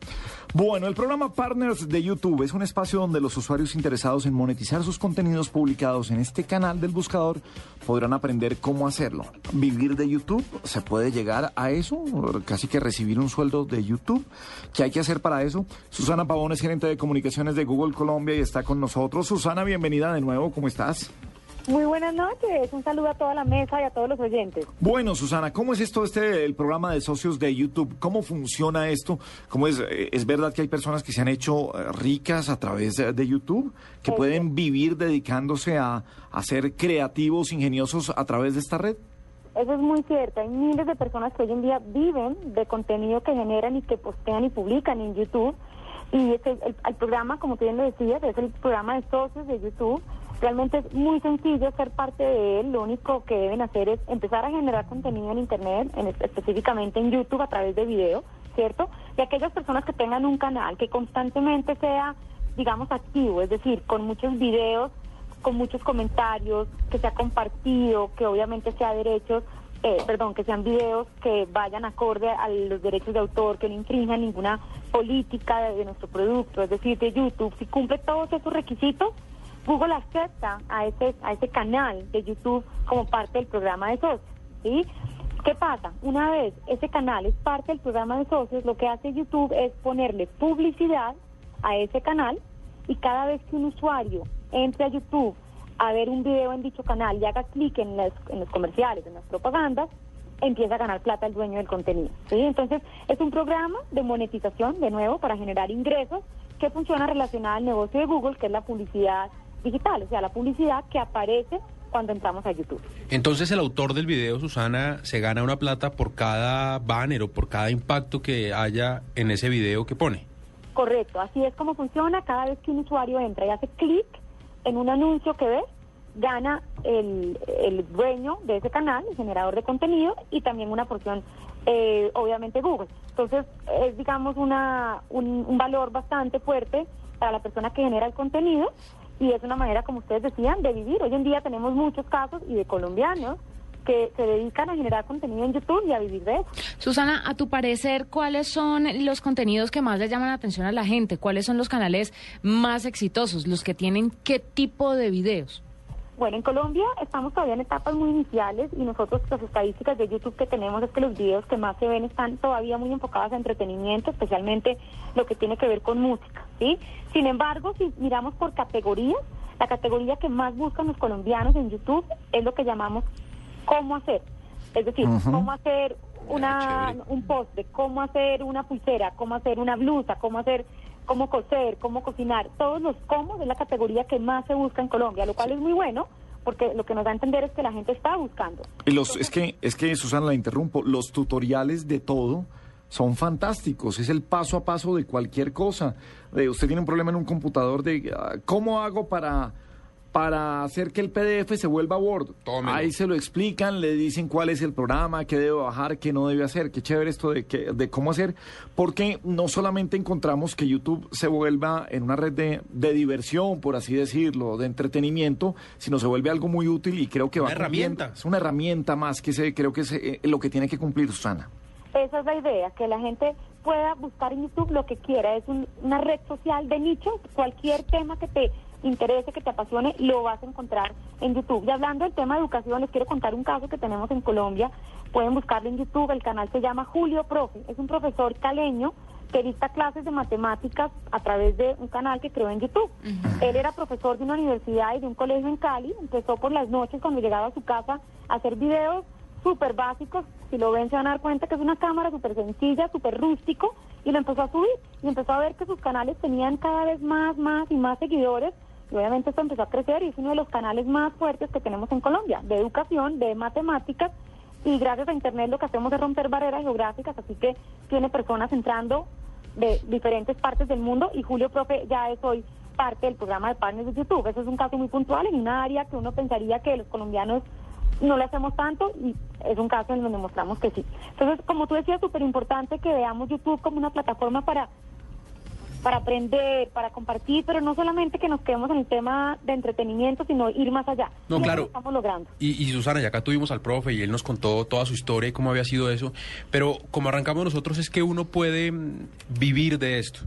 Bueno, el programa Partners de YouTube es un espacio donde los usuarios interesados en monetizar sus contenidos publicados en este canal del buscador podrán aprender cómo hacerlo. Vivir de YouTube, se puede llegar a eso, casi que recibir un sueldo de YouTube. ¿Qué hay que hacer para eso? Susana Pavón es gerente de comunicaciones de Google Colombia y está con nosotros. Susana, bienvenida de nuevo, ¿cómo estás? Muy buenas noches, un saludo a toda la mesa y a todos los oyentes. Bueno, Susana, ¿cómo es esto, este, el programa de socios de YouTube? ¿Cómo funciona esto? ¿Cómo es, eh, es verdad que hay personas que se han hecho eh, ricas a través de, de YouTube, que Sí. pueden vivir dedicándose a, a ser creativos, ingeniosos a través de esta red? Eso es muy cierto, hay miles de personas que hoy en día viven de contenido que generan y que postean y publican en YouTube. Y este, el, el programa, como tú bien lo decías, es el programa de socios de YouTube. Realmente es muy sencillo ser parte de él. Lo único que deben hacer es empezar a generar contenido en Internet, en- específicamente en YouTube a través de video, ¿cierto? Y aquellas personas que tengan un canal que constantemente sea, digamos, activo, es decir, con muchos videos, con muchos comentarios, que sea compartido, que obviamente sea derechos, eh, perdón, que sean videos que vayan acorde a los derechos de autor, que no infrinjan ninguna política de, de nuestro producto, es decir, de YouTube. Si cumple todos esos requisitos, Google acepta a ese, a ese canal de YouTube como parte del programa de socios. ¿sí? ¿Qué pasa? Una vez ese canal es parte del programa de socios, lo que hace YouTube es ponerle publicidad a ese canal y cada vez que un usuario entre a YouTube a ver un video en dicho canal y haga clic en, las- en los comerciales, en las propagandas, empieza a ganar plata el dueño del contenido. ¿sí? Entonces, es un programa de monetización, de nuevo, para generar ingresos que funciona relacionada al negocio de Google, que es la publicidad digital, o sea, la publicidad que aparece cuando entramos a YouTube. Entonces el autor del video, Susana, se gana una plata por cada banner o por cada impacto que haya en ese video que pone. Correcto, así es como funciona. Cada vez que un usuario entra y hace clic en un anuncio que ve, gana el, el dueño de ese canal, el generador de contenido, y también una porción, eh, obviamente, Google. Entonces, es, digamos, una, un, un valor bastante fuerte para la persona que genera el contenido y es una manera, como ustedes decían, de vivir. Hoy en día tenemos muchos casos y de colombianos que se dedican a generar contenido en YouTube y a vivir de eso. Susana, a tu parecer, ¿cuáles son los contenidos que más le llaman la atención a la gente? ¿Cuáles son los canales más exitosos, los que tienen qué tipo de videos? Bueno, en Colombia estamos todavía en etapas muy iniciales y nosotros las estadísticas de YouTube que tenemos es que los videos que más se ven están todavía muy enfocados a entretenimiento, especialmente lo que tiene que ver con música, ¿sí? Sin embargo, si miramos por categorías, la categoría que más buscan los colombianos en YouTube es lo que llamamos cómo hacer. Es decir, cómo hacer una, un postre, cómo hacer una pulsera, cómo hacer una blusa, cómo hacer, cómo coser, cómo cocinar. Todos los cómo es la categoría que más se busca en Colombia, lo cual es muy bueno porque lo que nos da a entender es que la gente está buscando. Y los, es que, es que, Susana, la interrumpo, los tutoriales de todo son fantásticos, es el paso a paso de cualquier cosa. De, usted tiene un problema en un computador de ah, cómo hago para, para hacer que el PDF se vuelva Word. Ahí se lo explican, le dicen cuál es el programa, qué debe bajar, qué no debe hacer, qué chévere esto de, que, de cómo hacer, porque no solamente encontramos que YouTube se vuelva en una red de, de diversión, por así decirlo, de entretenimiento, sino se vuelve algo muy útil y creo que va Una herramienta. Es una herramienta más que se, creo que es eh, lo que tiene que cumplir Susana. Esa es la idea, que la gente pueda buscar en YouTube lo que quiera. Es un- una red social de nicho, cualquier tema que te interese, que te apasione, lo vas a encontrar en YouTube. Y hablando del tema de educación, les quiero contar un caso que tenemos en Colombia. Pueden buscarlo en YouTube, el canal se llama Julio Profe. Es un profesor caleño que dicta clases de matemáticas a través de un canal que creó en YouTube. Él era profesor de una universidad y de un colegio en Cali. Empezó por las noches cuando llegaba a su casa a hacer videos súper básicos. Si lo ven se van a dar cuenta que es una cámara súper sencilla, súper rústico. Y lo empezó a subir. Y empezó a ver que sus canales tenían cada vez más, más y más seguidores. Obviamente esto empezó a crecer y es uno de los canales más fuertes que tenemos en Colombia, de educación, de matemáticas. Y gracias a Internet lo que hacemos es romper barreras geográficas, así que tiene personas entrando de diferentes partes del mundo y Julio Profe ya es hoy parte del programa de partners de YouTube. Eso es un caso muy puntual en un área que uno pensaría que los colombianos no le hacemos tanto y es un caso en donde mostramos que sí. Entonces, como tú decías, súper importante que veamos YouTube como una plataforma para para aprender, para compartir, pero no solamente que nos quedemos en el tema de entretenimiento, sino ir más allá. No, Y claro. lo estamos logrando. Y, y Susana, ya acá tuvimos al profe y él nos contó toda su historia y cómo había sido eso, pero como arrancamos nosotros es que uno puede mm, vivir de esto.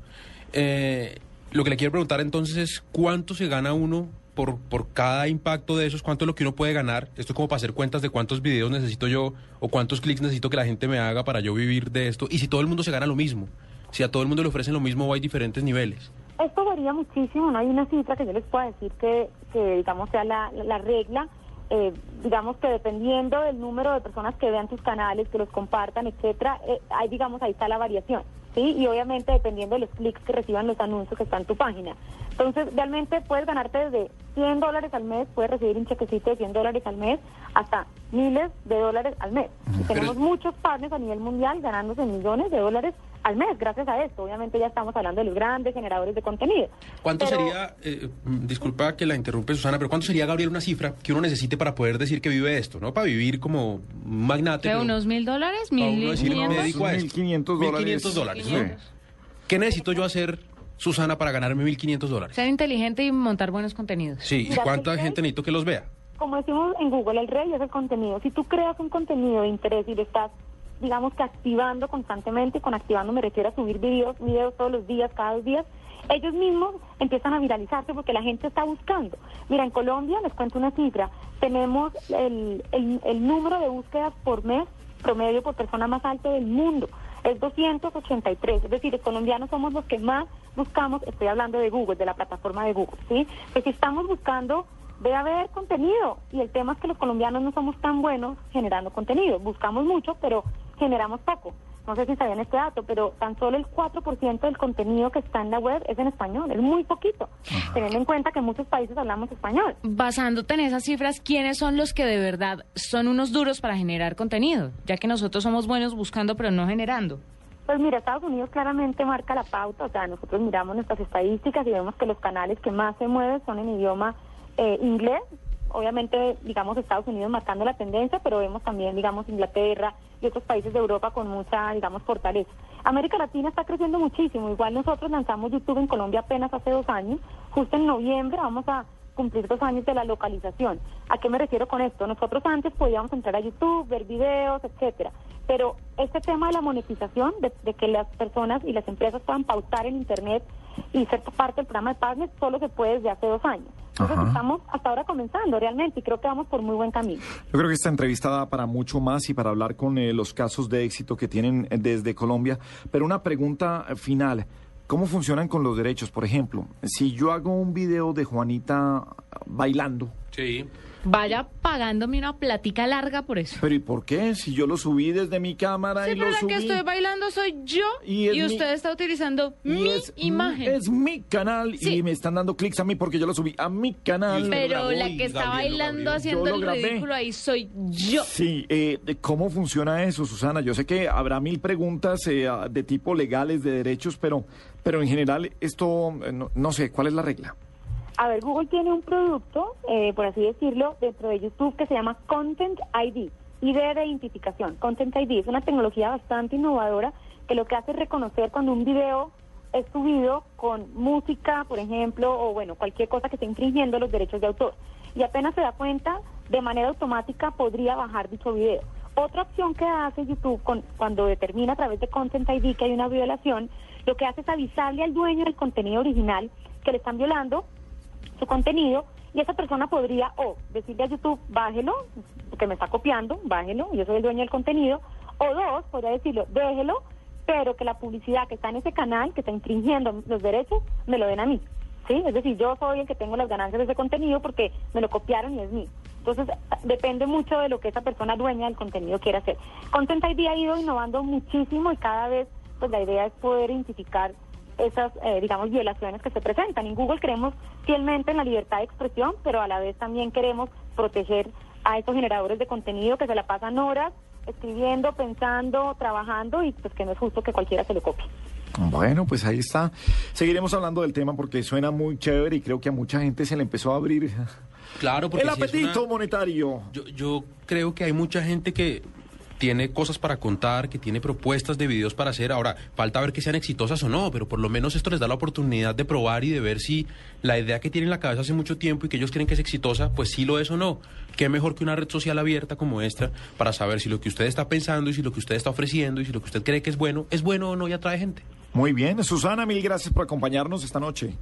Eh, lo que le quiero preguntar entonces es cuánto se gana uno por, por cada impacto de esos, cuánto es lo que uno puede ganar. Esto es como para hacer cuentas de cuántos videos necesito yo o cuántos clics necesito que la gente me haga para yo vivir de esto. Y si todo el mundo se gana lo mismo, si a todo el mundo le ofrecen lo mismo o hay diferentes niveles. Esto varía muchísimo, no hay una cifra que yo les pueda decir que, que digamos, sea la, la regla. Eh, digamos que dependiendo del número de personas que vean tus canales, que los compartan, etcétera, eh, ahí, digamos, ahí está la variación. ¿sí? Y obviamente dependiendo de los clics que reciban los anuncios que están en tu página. Entonces, realmente puedes ganarte desde 100 dólares al mes, puedes recibir un chequecito de 100 dólares al mes, hasta miles de dólares al mes. Y tenemos muchos partners a nivel mundial ganándose millones de dólares al mes gracias a esto. Obviamente ya estamos hablando de los grandes generadores de contenido. ¿Cuánto Pero- sería, eh, mm, disculpa que la interrumpe Susana, pero cuánto sería, Gabriel, una cifra que uno necesite para poder decir que vive de esto? ¿No? Para vivir como magnate. ¿Qué, pero- unos mil dólares? ¿Mil quinientos? dedico a esto. 1.500 dólares. 1.500 dólares, ¿no? 500. ¿Qué necesito yo hacer, Susana, para ganarme 1.500 dólares? Ser inteligente y montar buenos contenidos. Sí, ¿y cuánta ¿qué- gente necesito que los vea? como decimos en Google, el rey es el contenido. Si tú creas un contenido de interés y lo estás, digamos que activando constantemente, con activando me refiero a subir videos, videos todos los días, cada dos días, ellos mismos empiezan a viralizarse porque la gente está buscando. Mira, en Colombia, les cuento una cifra, tenemos el, el, el número de búsquedas por mes promedio por persona más alto del mundo. Es 283, es decir, los colombianos somos los que más buscamos, estoy hablando de Google, de la plataforma de Google, ¿sí? Pues si estamos buscando debe haber contenido y el tema es que los colombianos no somos tan buenos generando contenido. Buscamos mucho, pero generamos poco. no sé si sabían este dato, pero tan solo el 4% del contenido que está en la web es en español, es muy poquito, teniendo en cuenta que en muchos países hablamos español. Basándote en esas cifras, ¿quiénes son los que de verdad son unos duros para generar contenido? Ya que nosotros somos buenos buscando pero no generando. Pues mira, Estados Unidos claramente marca la pauta, o sea, nosotros miramos nuestras estadísticas y vemos que los canales que más se mueven son en idioma eh, inglés, obviamente, digamos, Estados Unidos marcando la tendencia, pero vemos también, digamos, Inglaterra y otros países de Europa con mucha, digamos, fortaleza. América Latina está creciendo muchísimo, igual nosotros lanzamos YouTube en Colombia apenas hace dos años, justo en noviembre vamos a cumplir dos años de la localización. ¿A qué me refiero con esto? Nosotros antes podíamos entrar a YouTube, ver videos, etcétera, pero este tema de la monetización, de, que las personas y las empresas puedan pautar en Internet y ser parte del programa de Partners, solo se puede desde hace dos años. Entonces Ajá. estamos hasta ahora comenzando realmente y creo que vamos por muy buen camino. Yo creo que esta entrevista da para mucho más y para hablar con eh, los casos de éxito que tienen eh, desde Colombia. Pero una pregunta eh, final. ¿Cómo funcionan con los derechos? Por ejemplo, si yo hago un video de Juanita bailando, Sí. Vaya pagándome una platica larga por eso. ¿pero y por qué? Si yo lo subí desde mi cámara Sí, y lo pero la subí... que estoy bailando soy yo Y y, es mi- usted está utilizando mi es, imagen. es mi canal Sí. y me están dando clics a mí porque yo lo subí a mi canal. Pero la que está bailando haciendo el ridículo ahí soy yo. Sí, eh, ¿cómo funciona eso, Susana? Yo sé que habrá mil preguntas eh, de tipo legales, de derechos, pero, pero en general esto, eh, no, no sé, ¿cuál es la regla? A ver, Google tiene un producto, eh, por así decirlo, dentro de YouTube que se llama Content ID, ID de identificación. Content ID es una tecnología bastante innovadora que lo que hace es reconocer cuando un video es subido con música, por ejemplo, o bueno, cualquier cosa que esté infringiendo los derechos de autor. Y apenas se da cuenta, de manera automática podría bajar dicho video. Otra opción que hace YouTube con- cuando determina a través de Content ID que hay una violación, lo que hace es avisarle al dueño del contenido original que le están violando su contenido y esa persona podría o decirle a YouTube, bájelo, porque me está copiando, bájelo, yo soy el dueño del contenido, o dos, podría decirlo, déjelo, pero que la publicidad que está en ese canal, que está infringiendo los derechos, me lo den a mí. ¿Sí? Es decir, yo soy el que tengo las ganancias de ese contenido porque me lo copiaron y es mío. Entonces, depende mucho de lo que esa persona dueña del contenido quiera hacer. Content ID ha ido innovando muchísimo y cada vez pues la idea es poder identificar esas, eh, digamos, violaciones que se presentan. En Google creemos fielmente en la libertad de expresión, pero a la vez también queremos proteger a estos generadores de contenido que se la pasan horas escribiendo, pensando, trabajando y pues que no es justo que cualquiera se lo copie. Bueno, pues ahí está. Seguiremos hablando del tema porque suena muy chévere y creo que a mucha gente se le empezó a abrir Claro, porque el si es apetito una- monetario. Yo, yo creo que hay mucha gente que tiene cosas para contar, que tiene propuestas de videos para hacer. Ahora, falta ver que sean exitosas o no, pero por lo menos esto les da la oportunidad de probar y de ver si la idea que tienen en la cabeza hace mucho tiempo y que ellos creen que es exitosa, pues sí lo es o no. Qué mejor que una red social abierta como esta para saber si lo que usted está pensando y si lo que usted está ofreciendo y si lo que usted cree que es bueno, es bueno o no y atrae gente. Muy bien, Susana, mil gracias por acompañarnos esta noche.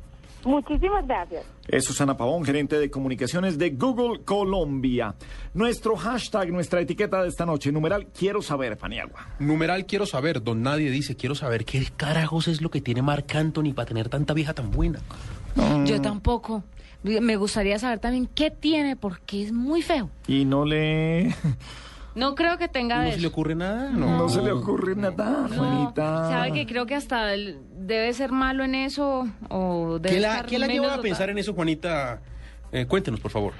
Muchísimas gracias. Es Susana Pavón, gerente de comunicaciones de Google Colombia. Nuestro hashtag, nuestra etiqueta de esta noche, numeral quiero saber, Paniagua. Numeral quiero saber, don nadie dice, quiero saber qué carajos es lo que tiene Marc Anthony para tener tanta vieja tan buena. Yo tampoco. Me gustaría saber también qué tiene, porque es muy feo. Y no le... No creo que tenga ¿No de se le ocurre nada? No, se le ocurre nada, No, Juanita. sabe que creo que hasta él debe ser malo en eso o debe ¿Qué la, estar qué la menos lleva a dotado. pensar en eso, Juanita? Eh, cuéntenos, por favor.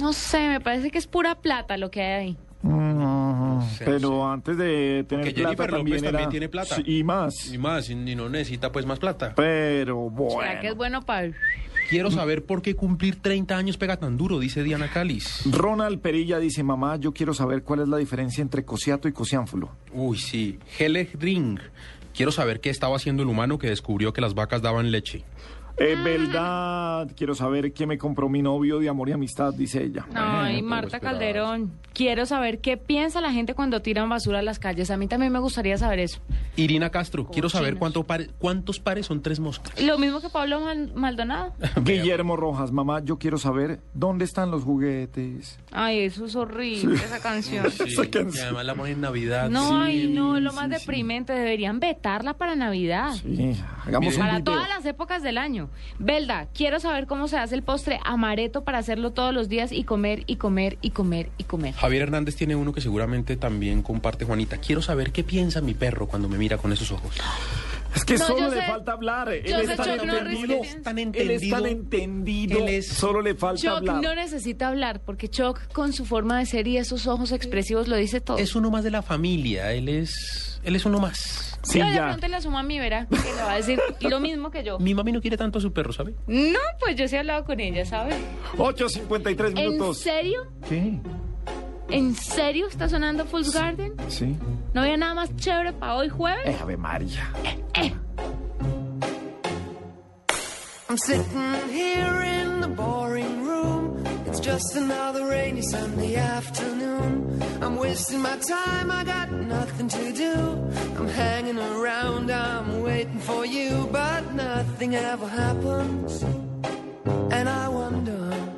No sé, me parece que es pura plata lo que hay ahí. Mm, pero antes de tener Que plata Jennifer también López era... también tiene plata. Sí, y más. Y más, y, y no necesita pues más plata. Pero ¿Será que es bueno. bueno para Quiero saber por qué cumplir 30 años pega tan duro, dice Diana Calis. Ronald Perilla dice, mamá, yo quiero saber cuál es la diferencia entre cosiato y cosiánfulo. Uy, sí. Helle Ring. Quiero saber qué estaba haciendo el humano que descubrió que las vacas daban leche. Es verdad, quiero saber qué me compró mi novio de amor y amistad, dice ella. Ay, Marta. Calderón. Quiero saber qué piensa la gente cuando tiran basura a las calles. A mí también me gustaría saber eso. Irina Castro, quiero saber cuánto pare- cuántos pares son tres moscas. Lo mismo que Pablo Mal- Maldonado. <laughs> <laughs> Guillermo Rojas, mamá, yo quiero saber dónde están los juguetes. Ay, eso es horrible, esa canción. <laughs> Esa canción. Y además la ponen en Navidad. No, Sí. ay, no, lo sí, más sí. deprimente. Deberían vetarla para Navidad. Sí, hagamos un Para video. todas las épocas del año. Belda, quiero saber cómo se hace el postre amareto para hacerlo todos los días y comer y comer y comer y comer. Javier Hernández tiene uno que seguramente también comparte Juanita. Quiero saber qué piensa mi perro cuando me mira con esos ojos. Es que No, solo le sé- falta hablar. Él yo es tan entendido. tan Él es tan entendido. Él es- Solo le falta Chuck hablar. no necesita hablar porque Chuck con su forma de ser y esos ojos expresivos lo dice todo. Es uno más de la familia, él es, él es uno más. Sí, Pero de ya. pronto le suma a mi verá que le va a decir lo mismo que yo. Mi mami no quiere tanto a su perro, ¿sabe? No, pues yo sí he hablado con ella, ¿sabes? 8.53 ¿En minutos. serio? ¿Qué? ¿En serio está sonando Fool's Garden? Sí. ¿No había nada más chévere para hoy jueves? Eh, Ave María. I'm sitting here in the boring room. It's just another rainy Sunday afternoon. I'm wasting my time, I got nothing to do. I'm hanging around, I'm waiting for you, but nothing ever happens. And I wonder.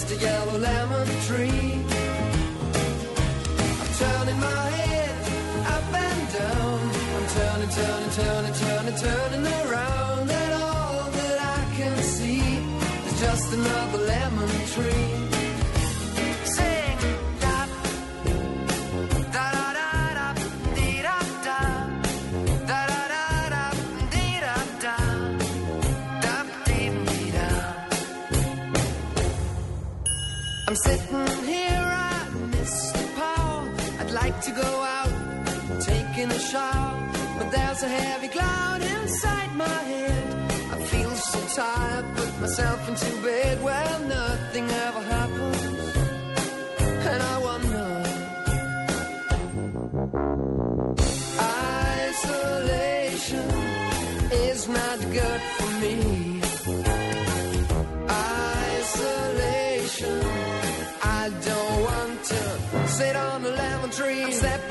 just a yellow lemon tree. I'm turning my head up and down. I'm turning, turning, turning, turning, turning around, I'm sitting here, miss the power. I'd like to go out, taking a shower, but there's a heavy cloud inside my head. I feel so tired, put myself into bed where nothing ever happens, and I wonder. Isolation is not good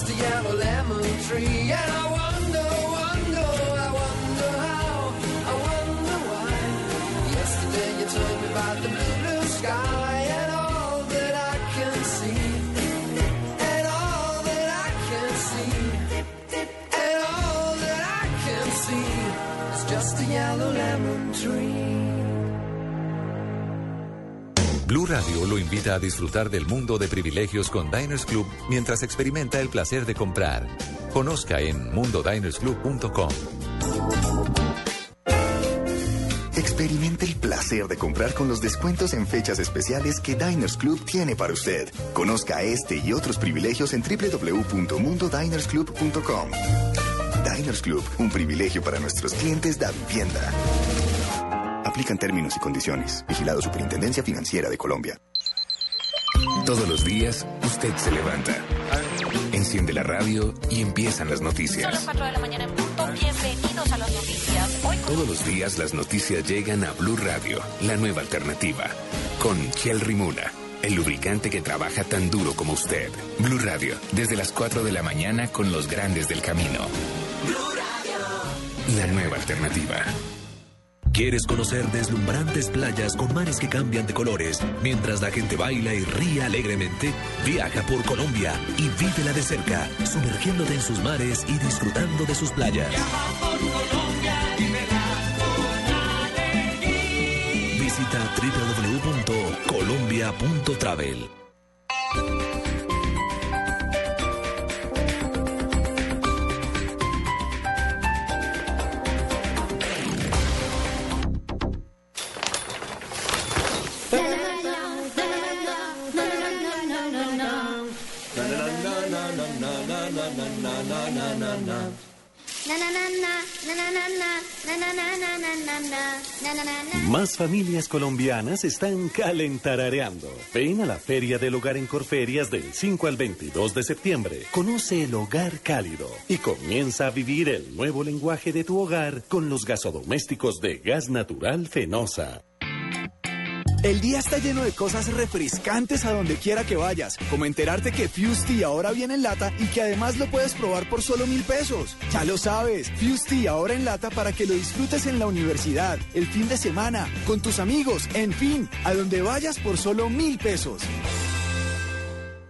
just a yellow lemon tree. Radio lo invita a disfrutar del mundo de privilegios con Diners Club mientras experimenta el placer de comprar. Conozca en mundodinersclub.com. Experimente el placer de comprar con los descuentos en fechas especiales que Diners Club tiene para usted. Conozca este y otros privilegios en www.mundodinersclub.com. Diners Club, un privilegio para nuestros clientes da vivienda. Aplican términos y condiciones. Vigilado Superintendencia Financiera de Colombia. Todos los días, usted se levanta, enciende la radio y empiezan las Son las noticias. 4 de la mañana en punto. Bienvenidos a las noticias. Hoy con Todos los días las noticias llegan a Blue Radio, la nueva alternativa, con Chel Rimuna, el lubricante que trabaja tan duro como usted. Blue Radio, desde las 4 de la mañana con los grandes del camino. La nueva alternativa. ¿Quieres conocer deslumbrantes playas con mares que cambian de colores mientras la gente baila y ríe alegremente? Viaja por Colombia y vívela de cerca, sumergiéndote en sus mares y disfrutando de sus playas. Visita www.colombia.travel. Más familias colombianas están calentarareando. Ven a la Feria del Hogar en Corferias del 5 al 22 de septiembre. Conoce el hogar cálido y comienza a vivir el nuevo lenguaje de tu hogar con los gasodomésticos de gas natural Fenosa. El día está lleno de cosas refrescantes a donde quiera que vayas, como enterarte que Fusti ahora viene en lata y que además lo puedes probar por solo mil pesos. Ya lo sabes, Fusti ahora en lata para que lo disfrutes en la universidad, el fin de semana, con tus amigos, en fin, a donde vayas por solo mil pesos.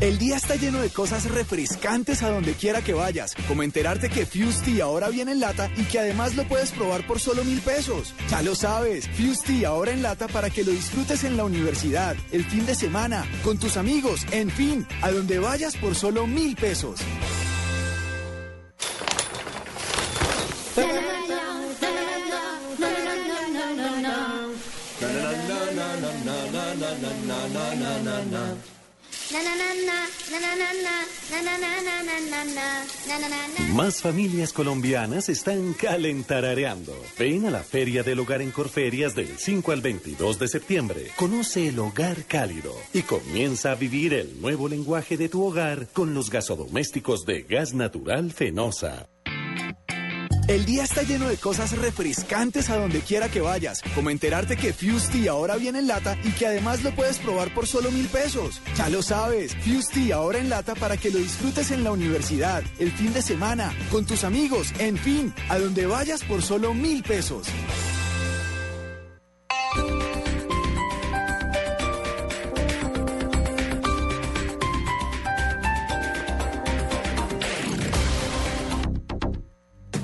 El día está lleno de cosas refrescantes a donde quiera que vayas, como enterarte que Fusti ahora viene en lata y que además lo puedes probar por solo mil pesos. Ya lo sabes, Fusti ahora en lata para que lo disfrutes en la universidad, el fin de semana, con tus amigos, en fin, a donde vayas por solo mil pesos. Más familias colombianas están calentarareando. Ven a la Feria del Hogar en Corferias del 5 al 22 de septiembre. Conoce el hogar cálido y comienza a vivir el nuevo lenguaje de tu hogar con los gasodomésticos de gas natural Fenosa. El día está lleno de cosas refrescantes a donde quiera que vayas, como enterarte que Fusti ahora viene en lata y que además lo puedes probar por solo mil pesos. Ya lo sabes, Fusti ahora en lata para que lo disfrutes en la universidad, el fin de semana, con tus amigos, en fin, a donde vayas por solo mil pesos.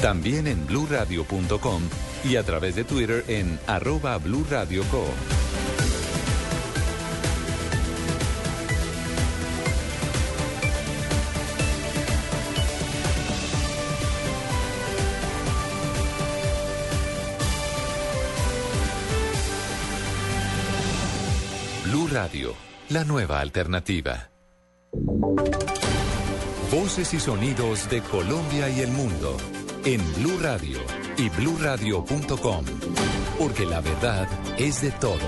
También en bluradio.com y a través de Twitter en arroba Blue Radio Co. Blue Radio, la nueva alternativa. Voces y sonidos de Colombia y el mundo en Blue Radio y bluradio.com, porque la verdad es de todos.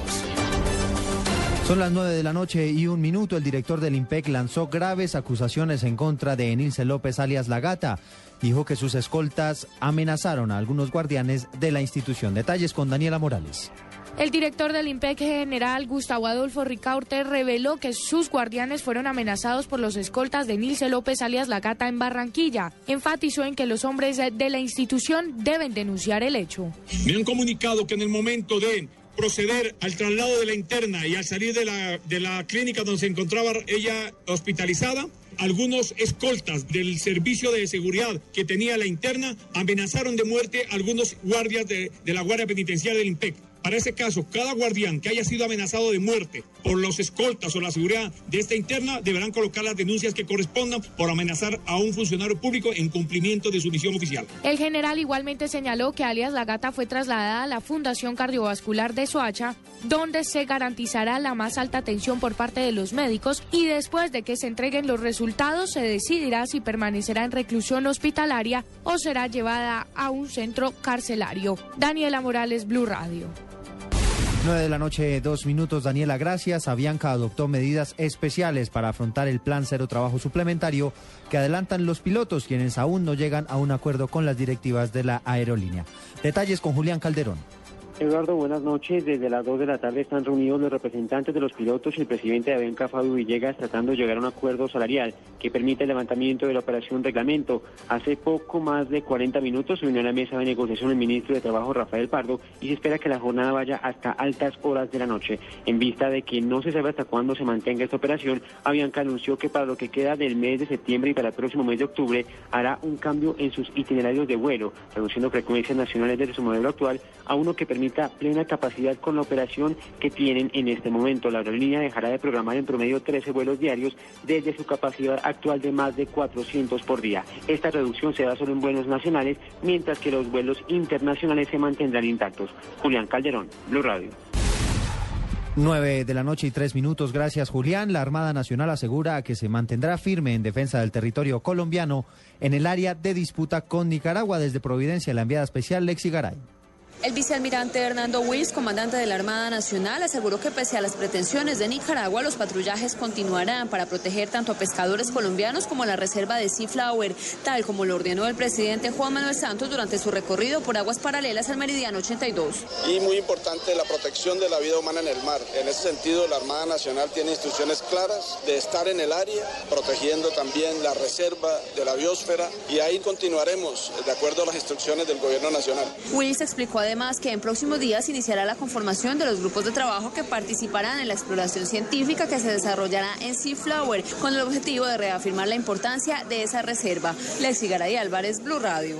Son las 9 de la noche y un minuto. El director del IMPEC lanzó graves acusaciones en contra de Enilce López alias La Gata. Dijo que sus escoltas amenazaron a algunos guardianes de la institución. Detalles con Daniela Morales. El director del IMPEC general Gustavo Adolfo Ricaurte reveló que sus guardianes fueron amenazados por los escoltas de Nilce López alias La Gata en Barranquilla. Enfatizó en que los hombres de la institución deben denunciar el hecho. Me han comunicado que en el momento de proceder al traslado de la interna y al salir de la, de la clínica donde se encontraba ella hospitalizada, algunos escoltas del servicio de seguridad que tenía la interna amenazaron de muerte a algunos guardias de, de la Guardia Penitenciaria del IMPEC. Para ese caso, cada guardián que haya sido amenazado de muerte por los escoltas o la seguridad de esta interna deberán colocar las denuncias que correspondan por amenazar a un funcionario público en cumplimiento de su misión oficial. El general igualmente señaló que alias La Gata fue trasladada a la Fundación Cardiovascular de Soacha, donde se garantizará la más alta atención por parte de los médicos y después de que se entreguen los resultados se decidirá si permanecerá en reclusión hospitalaria o será llevada a un centro carcelario. Daniela Morales, Blue Radio. 9 de la noche, dos minutos. Daniela, gracias. Avianca adoptó medidas especiales para afrontar el plan cero trabajo suplementario que adelantan los pilotos, quienes aún no llegan a un acuerdo con las directivas de la aerolínea. Detalles con Julián Calderón. Eduardo, buenas noches. Desde las 2 de la tarde están reunidos los representantes de los pilotos y el presidente de Avianca, Fabio Villegas, tratando de llegar a un acuerdo salarial que permita el levantamiento de la operación reglamento. Hace poco más de 40 minutos se unió a la mesa de negociación el ministro de Trabajo, Rafael Pardo, y se espera que la jornada vaya hasta altas horas de la noche. En vista de que no se sabe hasta cuándo se mantenga esta operación, Avianca anunció que para lo que queda del mes de septiembre y para el próximo mes de octubre hará un cambio en sus itinerarios de vuelo, reduciendo frecuencias nacionales desde su modelo actual a uno que permita plena capacidad con la operación que tienen en este momento. La aerolínea dejará de programar en promedio 13 vuelos diarios desde su capacidad actual de más de 400 por día. Esta reducción se da solo en vuelos nacionales, mientras que los vuelos internacionales se mantendrán intactos. Julián Calderón, Blue Radio. 9 de la noche y tres minutos. Gracias, Julián. La Armada Nacional asegura que se mantendrá firme en defensa del territorio colombiano en el área de disputa con Nicaragua. Desde Providencia, la enviada especial Lexi Garay. El vicealmirante Hernando Wills, comandante de la Armada Nacional, aseguró que pese a las pretensiones de Nicaragua, los patrullajes continuarán para proteger tanto a pescadores colombianos como a la reserva de Seaflower, tal como lo ordenó el presidente Juan Manuel Santos durante su recorrido por aguas paralelas al Meridiano 82. Y muy importante la protección de la vida humana en el mar. En ese sentido, la Armada Nacional tiene instrucciones claras de estar en el área, protegiendo también la reserva de la biosfera, y ahí continuaremos de acuerdo a las instrucciones del Gobierno Nacional. Wills explicó además que en próximos días iniciará la conformación de los grupos de trabajo que participarán en la exploración científica que se desarrollará en Seaflower con el objetivo de reafirmar la importancia de esa reserva. Lexi Garay Álvarez, Blue Radio.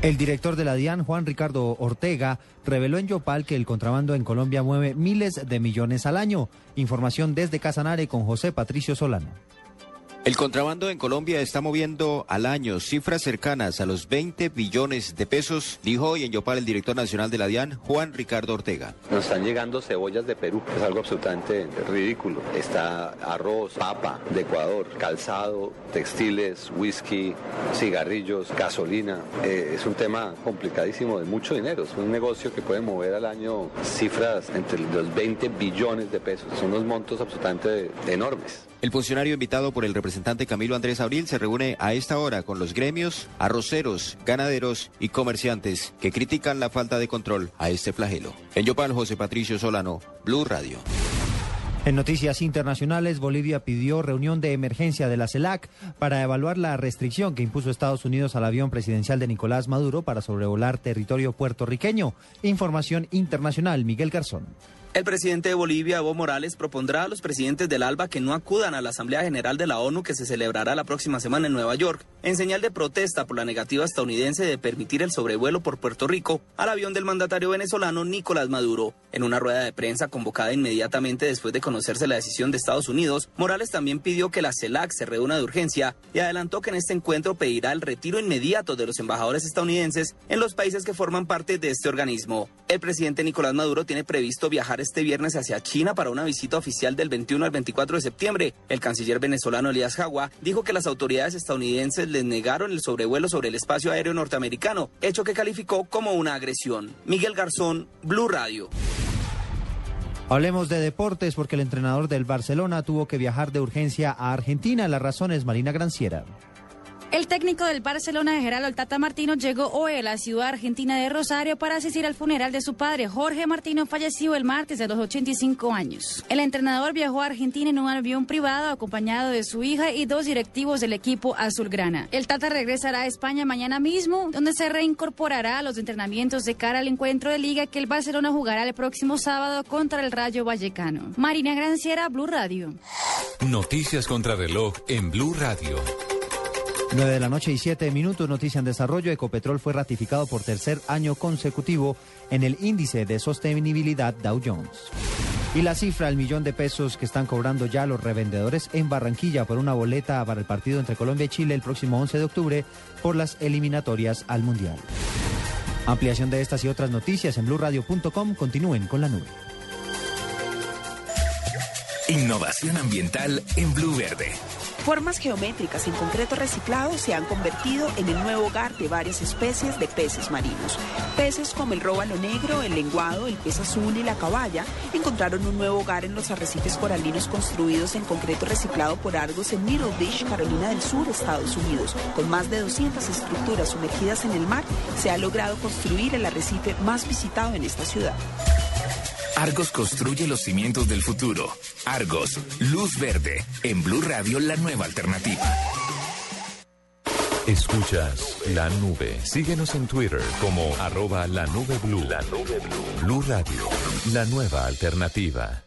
El director de la DIAN, Juan Ricardo Ortega, reveló en Yopal que el contrabando en Colombia mueve miles de millones al año. Información desde Casanare con José Patricio Solano. El contrabando en Colombia está moviendo al año cifras cercanas a los 20 billones de pesos, dijo hoy en Yopal el director nacional de la DIAN, Juan Ricardo Ortega. Nos están llegando cebollas de Perú, es algo absolutamente ridículo. Está arroz, papa de Ecuador, calzado, textiles, whisky, cigarrillos, gasolina. Eh, es un tema complicadísimo de mucho dinero. Es un negocio que puede mover al año cifras entre los 20 billones de pesos. Son unos montos absolutamente enormes. El funcionario invitado por el representante Camilo Andrés Abril se reúne a esta hora con los gremios, arroceros, ganaderos y comerciantes que critican la falta de control a este flagelo. En Yopal, José Patricio Solano, Blue Radio. En noticias internacionales, Bolivia pidió reunión de emergencia de la CELAC para evaluar la restricción que impuso Estados Unidos al avión presidencial de Nicolás Maduro para sobrevolar territorio puertorriqueño. Información internacional, Miguel Garzón. El presidente de Bolivia, Evo Morales, propondrá a los presidentes del ALBA que no acudan a la Asamblea General de la ONU que se celebrará la próxima semana en Nueva York, en señal de protesta por la negativa estadounidense de permitir el sobrevuelo por Puerto Rico al avión del mandatario venezolano Nicolás Maduro. En una rueda de prensa convocada inmediatamente después de conocerse la decisión de Estados Unidos, Morales también pidió que la CELAC se reúna de urgencia y adelantó que en este encuentro pedirá el retiro inmediato de los embajadores estadounidenses en los países que forman parte de este organismo. El presidente Nicolás Maduro tiene previsto viajar este viernes hacia China para una visita oficial del 21 al 24 de septiembre. El canciller venezolano Elías Jagua dijo que las autoridades estadounidenses les negaron el sobrevuelo sobre el espacio aéreo norteamericano, hecho que calificó como una agresión. Miguel Garzón, Blue Radio. Hablemos de deportes porque el entrenador del Barcelona tuvo que viajar de urgencia a Argentina. La razón es Marina Granciera. El técnico del Barcelona de Geraldo Tata Martino llegó hoy a la ciudad argentina de Rosario para asistir al funeral de su padre, Jorge Martino, fallecido el martes a los 85 años. El entrenador viajó a Argentina en un avión privado acompañado de su hija y dos directivos del equipo azulgrana. El Tata regresará a España mañana mismo, donde se reincorporará a los entrenamientos de cara al encuentro de liga que el Barcelona jugará el próximo sábado contra el Rayo Vallecano. Marina Granciera, Blue Radio. Noticias contra reloj en Blue Radio. 9 de la noche y 7 minutos, noticia en desarrollo. Ecopetrol fue ratificado por tercer año consecutivo en el índice de sostenibilidad Dow Jones. Y la cifra, el millón de pesos que están cobrando ya los revendedores en Barranquilla por una boleta para el partido entre Colombia y Chile el próximo 11 de octubre por las eliminatorias al Mundial. Ampliación de estas y otras noticias en blurradio.com. Continúen con la nube. Innovación ambiental en Blue Verde. Formas geométricas en concreto reciclado se han convertido en el nuevo hogar de varias especies de peces marinos. Peces como el róbalo negro, el lenguado, el pez azul y la caballa encontraron un nuevo hogar en los arrecifes coralinos construidos en concreto reciclado por Argos en Middle Beach, Carolina del Sur, Estados Unidos. Con más de 200 estructuras sumergidas en el mar, se ha logrado construir el arrecife más visitado en esta ciudad. Argos construye los cimientos del futuro. Argos, luz verde. En Blue Radio, la nueva alternativa. Escuchas la nube. Síguenos en Twitter como arroba la nube blue. La nube blue. Blue Radio, la nueva alternativa.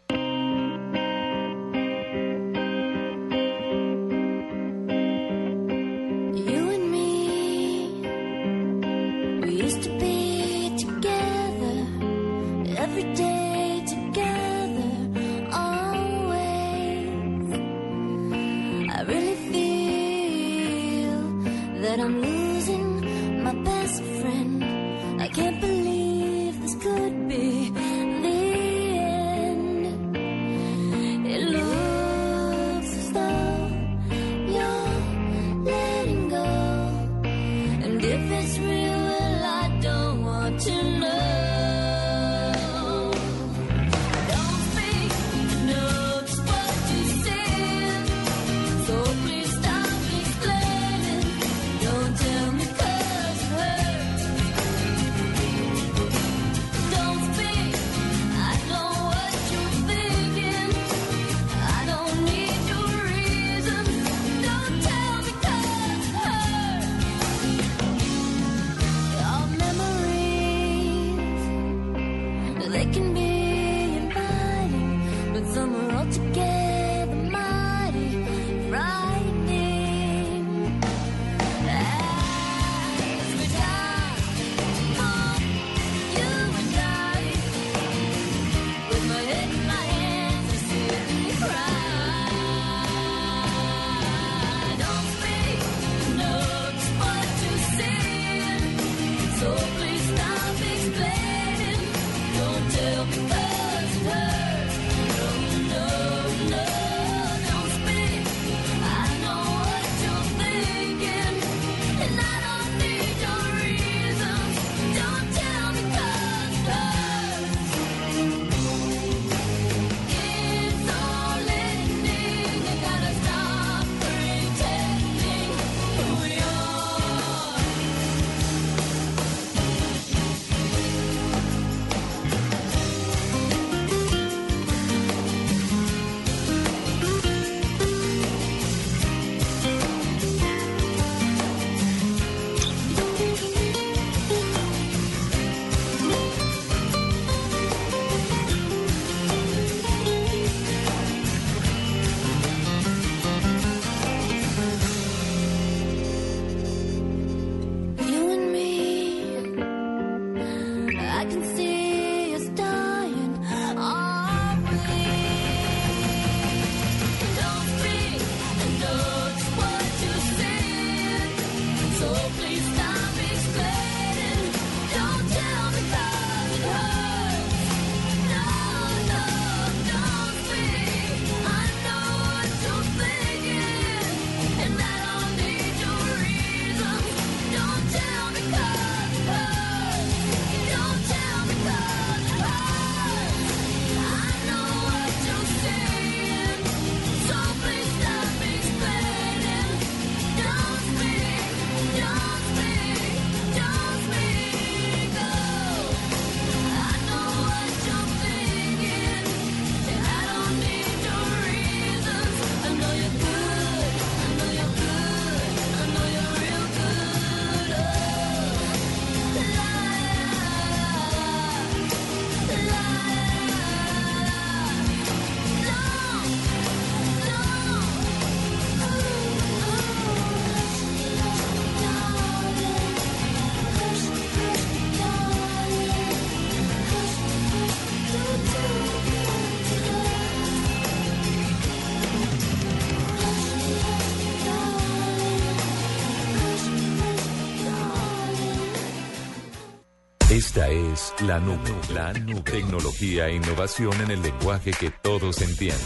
Esta es la nube, la nube. Tecnología e innovación en el lenguaje que todos entienden.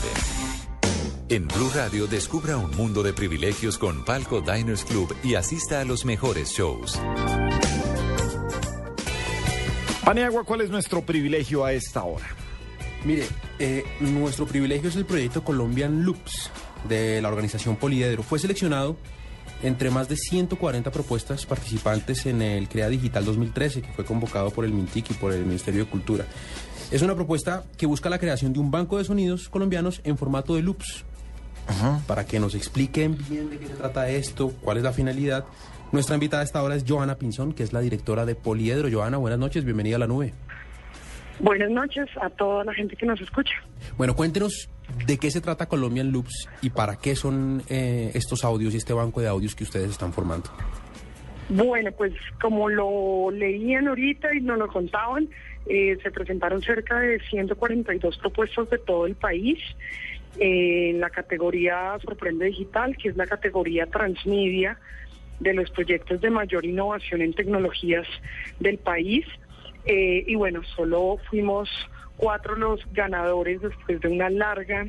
En Blue Radio descubra un mundo de privilegios con Palco Diners Club y asista a los mejores shows. Paniagua, ¿cuál es nuestro privilegio a esta hora? Mire, eh, nuestro privilegio es el proyecto Colombian Loops de la organización Poliedro. Fue seleccionado entre más de 140 propuestas participantes en el CREA Digital 2013, que fue convocado por el MINTIC y por el Ministerio de Cultura. Es una propuesta que busca la creación de un banco de sonidos colombianos en formato de loops. Para que nos expliquen bien de qué se trata esto, cuál es la finalidad. Nuestra invitada a esta hora es Johanna Pinzón, que es la directora de Poliedro. Johanna, buenas noches, bienvenida a la nube. Buenas noches a toda la gente que nos escucha. Bueno, cuéntenos de qué se trata Colombian Loops y para qué son eh, estos audios y este banco de audios que ustedes están formando. Bueno, pues como lo leían ahorita y nos lo contaban, eh, se presentaron cerca de 142 propuestas de todo el país eh, en la categoría Sorprende Digital, que es la categoría transmedia de los proyectos de mayor innovación en tecnologías del país. Eh, y bueno, solo fuimos cuatro los ganadores después de una larga,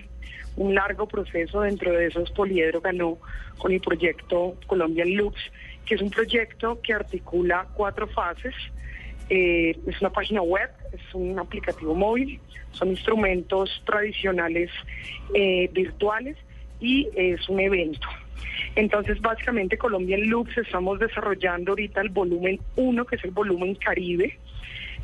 un largo proceso. Dentro de esos, Poliedro ganó con el proyecto Colombian Loops, que es un proyecto que articula cuatro fases. Eh, es una página web, es un aplicativo móvil, son instrumentos tradicionales eh, virtuales y es un evento. Entonces, básicamente, Colombian Loops estamos desarrollando ahorita el volumen 1, que es el volumen Caribe,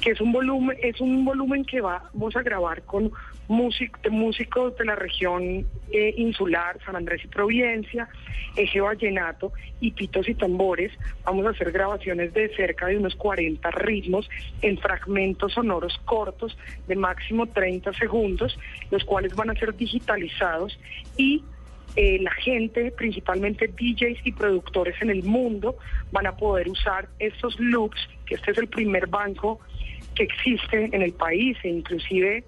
que es un volumen, es un volumen que vamos a grabar con músic- músicos de la región eh, insular, San Andrés y Providencia, Eje Vallenato y pitos y tambores. Vamos a hacer grabaciones de cerca de unos 40 ritmos en fragmentos sonoros cortos de máximo 30 segundos, los cuales van a ser digitalizados y eh, la gente, principalmente DJs y productores en el mundo, van a poder usar estos loops, que este es el primer banco que existe en el país e inclusive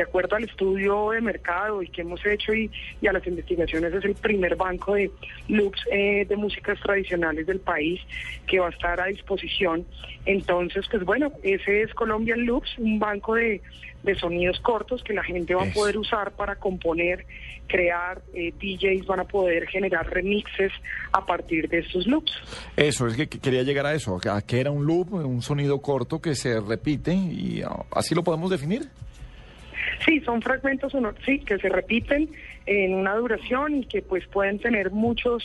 de acuerdo al estudio de mercado y que hemos hecho y, y a las investigaciones es el primer banco de loops eh, de músicas tradicionales del país que va a estar a disposición. Entonces, pues bueno, ese es Colombian Loops, un banco de, de sonidos cortos que la gente va a poder usar para componer, crear, eh, DJs van a poder generar remixes a partir de estos loops. Eso, es que que quería llegar a eso, a que era un loop, un sonido corto que se repite y ah, así lo podemos definir. Sí, son fragmentos sonoros, sí, que se repiten en una duración y que pues pueden tener muchos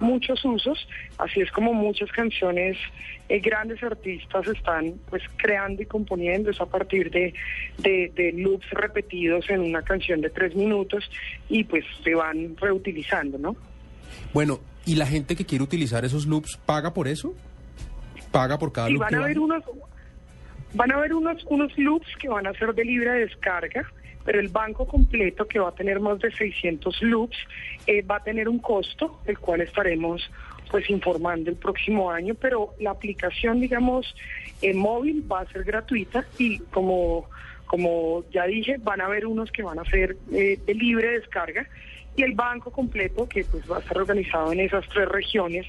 muchos usos, así es como muchas canciones eh, grandes artistas están pues creando y componiendo es a partir de, de, de loops repetidos en una canción de tres minutos y pues se van reutilizando, ¿no? Bueno, ¿y la gente que quiere utilizar esos loops paga por eso? ¿Paga por cada Y loop van que a haber unos van a haber unos unos loops que van a ser de libre descarga, pero el banco completo que va a tener más de 600 loops eh, va a tener un costo, el cual estaremos pues informando el próximo año, pero la aplicación digamos eh, móvil va a ser gratuita y como como ya dije, van a haber unos que van a ser eh, de libre descarga y el banco completo que pues va a estar organizado en esas tres regiones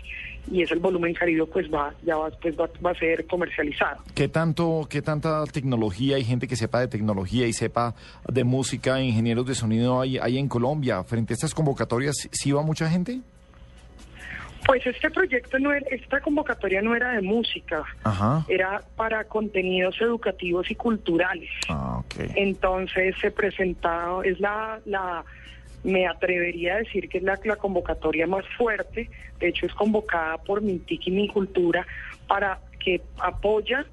y es el volumen Caribe pues va ya va, pues, va, va a ser comercializado. ¿Qué tanto, qué tanta tecnología hay gente que sepa de tecnología y sepa de música, ingenieros de sonido hay, hay en Colombia? Frente a estas convocatorias, ¿sí va mucha gente? Pues este proyecto no era, esta convocatoria no era de música, Ajá. era para contenidos educativos y culturales. Ah, ok. Entonces se presentaba, es la, la, me atrevería a decir que es la, convocatoria más fuerte, de hecho es convocada por Mintic y Mi Cultura para que apoya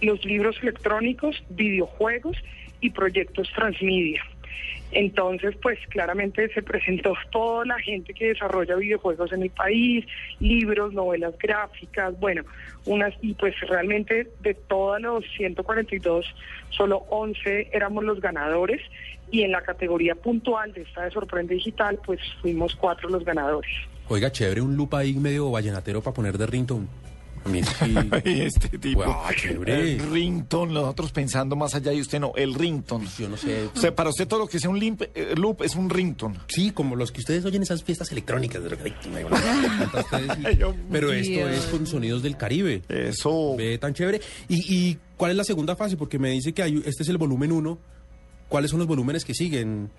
los libros electrónicos, videojuegos y proyectos transmedia. Entonces, pues claramente se presentó <laughs> toda la gente que desarrolla videojuegos en el país, libros, novelas gráficas, bueno, unas y pues realmente de todos los 142, solo 11 éramos los ganadores y en la categoría puntual de esta de Sorprende Digital, pues fuimos cuatro los ganadores. Oiga, chévere, un loop ahí medio vallenatero para poner de ringtone. A mí sí. <laughs> Y este tipo. Guau, chévere. El rington, nosotros pensando más allá y usted no, el rington. Yo no sé. O sea, para usted todo lo que sea un limp- eh, loop es un rington. Sí, como los que ustedes oyen en esas fiestas electrónicas. de <laughs> Pero esto es con sonidos del Caribe. Eso. Ve tan chévere. ¿Y, y cuál es la segunda fase? Porque me dice que hay, este es el volumen 1. ¿Cuáles son los volúmenes que siguen?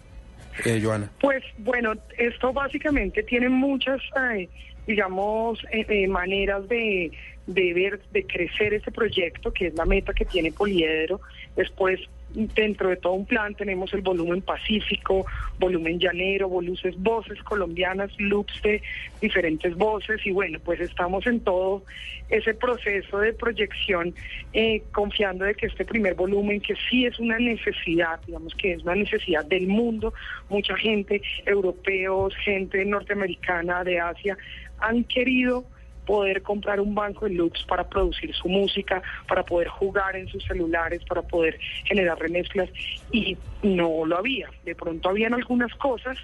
eh, Joana? Pues bueno, esto básicamente tiene muchas, eh, digamos, eh, eh, maneras de, de ver, de crecer este proyecto, que es la meta que tiene Poliedro. Después, dentro de todo un plan, tenemos el volumen pacífico, volumen llanero, voluces, voces colombianas, loops de diferentes voces y bueno, pues estamos en todo ese proceso de proyección, eh, confiando de que este primer volumen, que sí es una necesidad, digamos que es una necesidad del mundo, mucha gente, europeos, gente norteamericana, de Asia, han querido poder comprar un banco de loops para producir su música, para poder jugar en sus celulares, para poder generar remezclas y no lo había. De pronto habían algunas cosas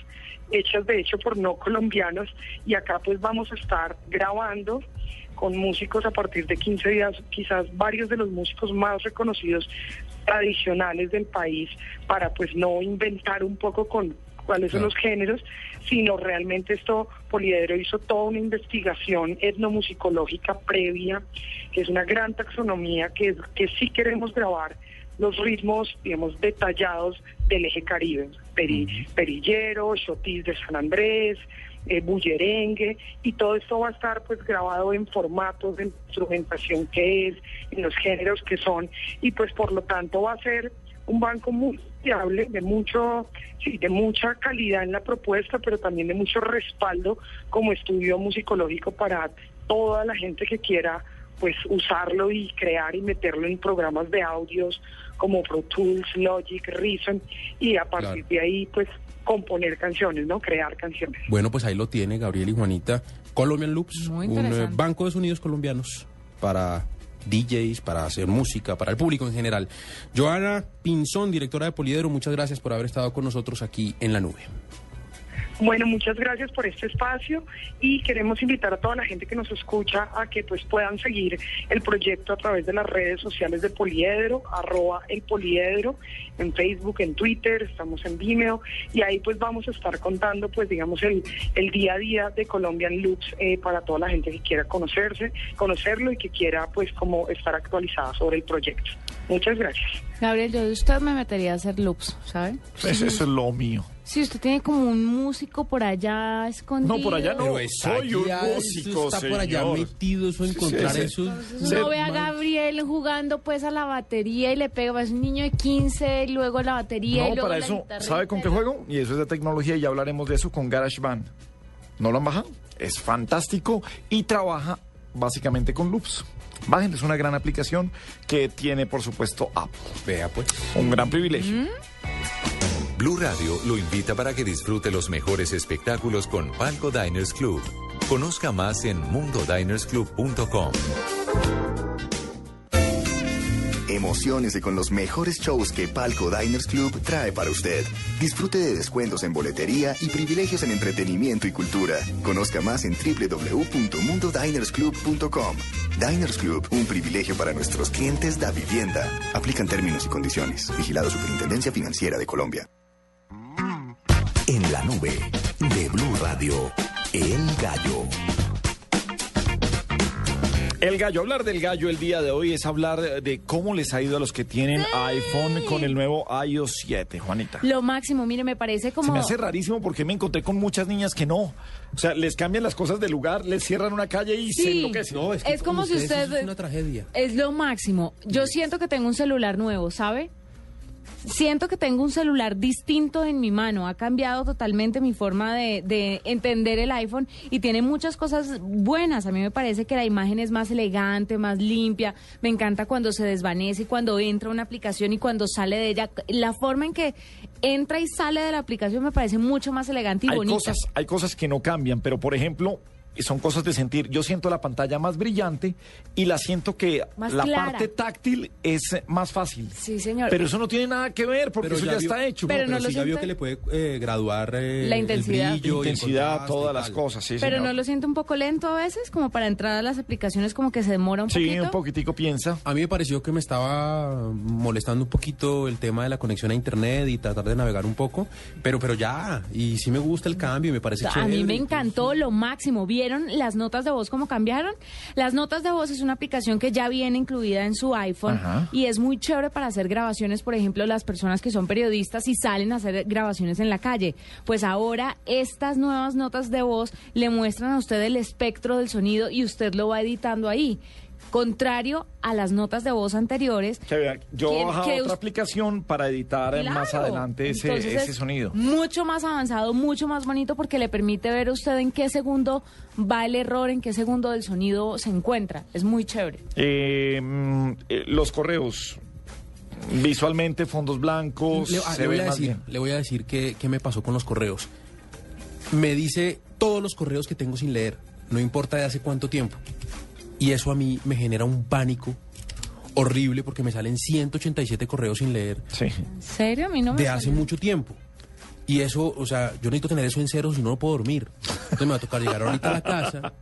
hechas de hecho por no colombianos y acá pues vamos a estar grabando con músicos a partir de 15 días, quizás varios de los músicos más reconocidos tradicionales del país para pues no inventar un poco con cuáles son los géneros, sino realmente esto, Poliedro hizo toda una investigación etnomusicológica previa, que es una gran taxonomía que, que sí queremos grabar los ritmos, digamos, detallados del eje caribe, peri- perillero, chotis de San Andrés, eh, bullerengue, y todo esto va a estar pues grabado en formatos de instrumentación que es, en los géneros que son, y pues por lo tanto va a ser un banco muy fiable, de mucho, sí, de mucha calidad en la propuesta, pero también de mucho respaldo como estudio musicológico para toda la gente que quiera pues usarlo y crear y meterlo en programas de audios como Pro Tools, Logic, Reason y a partir de ahí pues componer canciones, ¿no? Crear canciones. Bueno, pues ahí lo tiene Gabriel y Juanita. Colombian Loops, un eh, banco de sonidos colombianos para DJs, para hacer música, para el público en general. Joana Pinzón, directora de Poliedro, muchas gracias por haber estado con nosotros aquí en la nube. Bueno, muchas gracias por este espacio y queremos invitar a toda la gente que nos escucha a que pues puedan seguir el proyecto a través de las redes sociales de Poliedro, arroba el Poliedro, en Facebook, en Twitter, estamos en Vimeo y ahí pues vamos a estar contando pues digamos el, el día a día de Colombian Loops eh, para toda la gente que quiera conocerse, conocerlo y que quiera pues como estar actualizada sobre el proyecto. Muchas gracias. Gabriel, yo de usted me metería a hacer loops, ¿sabe? Eso, eso es lo mío. Si usted tiene como un músico por allá escondido. No, por allá no. Pero Soy un músico, está por allá señor. metido, eso encontrar Sí, sí. eso. No ve a Gabriel jugando pues a la batería y le pega, es un niño de 15 y luego la batería y No, luego para la eso, guitarra. ¿sabe con qué juego? Y eso es de tecnología y ya hablaremos de eso con GarageBand. ¿No lo han bajado? Es fantástico y trabaja básicamente con loops. Bajen, es una gran aplicación que tiene, por supuesto, Apple. Vea, pues. Un gran privilegio. Blue Radio lo invita para que disfrute los mejores espectáculos con Palco Diners Club. Conozca más en mundodinersclub.com. Emociones con los mejores shows que Palco Diners Club trae para usted. Disfrute de descuentos en boletería y privilegios en entretenimiento y cultura. Conozca más en www.mundodinersclub.com. Diners Club, un privilegio para nuestros clientes da vivienda. Aplican términos y condiciones. Vigilado Superintendencia Financiera de Colombia. En la nube de Blue Radio, El Gallo. El gallo, hablar del gallo el día de hoy es hablar de cómo les ha ido a los que tienen iPhone con el nuevo iOS 7, Juanita. Lo máximo, mire, me parece como... Se me hace rarísimo porque me encontré con muchas niñas que no. O sea, les cambian las cosas de lugar, les cierran una calle y se Sí. enloquecen. No, es que Es como si ustedes usted- eso es una tragedia. Es lo máximo. Yo siento que tengo un celular nuevo, ¿sabe? Siento que tengo un celular distinto en mi mano. Ha cambiado totalmente mi forma de, de entender el iPhone y tiene muchas cosas buenas. A mí me parece que la imagen es más elegante, más limpia. Me encanta cuando se desvanece cuando entra una aplicación y cuando sale de ella. La forma en que entra y sale de la aplicación me parece mucho más elegante y hay bonita. cosas, hay cosas que no cambian, pero por ejemplo, son cosas de sentir. Yo siento la pantalla más brillante y la siento que Más la clara. parte táctil es más fácil. Sí, señor. Pero eso no tiene nada que ver porque eso ya, vio- está hecho. Pero no lo sí ya vio que le puede eh, graduar eh, La el intensidad. brillo Intensidad, todas las cosas, sí, Pero señor. no lo siento un poco lento a veces, como para entrar a las aplicaciones como que se demora un Sí, poquito. un poquitico piensa. A mí me pareció que me estaba molestando un poquito el tema de la conexión a internet y tratar de navegar un poco, pero pero ya, y sí me gusta el cambio y me parece A mí me chévere. encantó lo máximo. Vi ¿vieron las notas de voz cómo cambiaron? Las notas de voz es una aplicación que ya viene incluida en su iPhone Ajá. y es muy chévere para hacer grabaciones, por ejemplo, las personas que son periodistas y salen a hacer grabaciones en la calle. Pues ahora estas nuevas notas de voz le muestran a usted el espectro del sonido y usted lo va editando ahí. Contrario a las notas de voz anteriores, Que yo que- que otra aplicación para editar más adelante ese, Entonces ese es sonido. Mucho más avanzado, mucho más bonito porque le permite ver a usted en qué segundo va el error, en qué segundo del sonido se encuentra. Es muy chévere. Eh, mm, eh, los correos, visualmente, fondos blancos, Le, ah, se le voy ve a más decir, bien. le voy a decir qué, qué me pasó con los correos. Me dice todos los correos que tengo sin leer, no importa de hace cuánto tiempo. Y eso a mí me genera un pánico horrible porque me salen 187 correos sin leer ¿En serio? A mí no me de hace mucho tiempo. Y eso, o sea, yo necesito tener eso en cero si no no puedo dormir. Entonces me va a tocar llegar ahorita a la casa,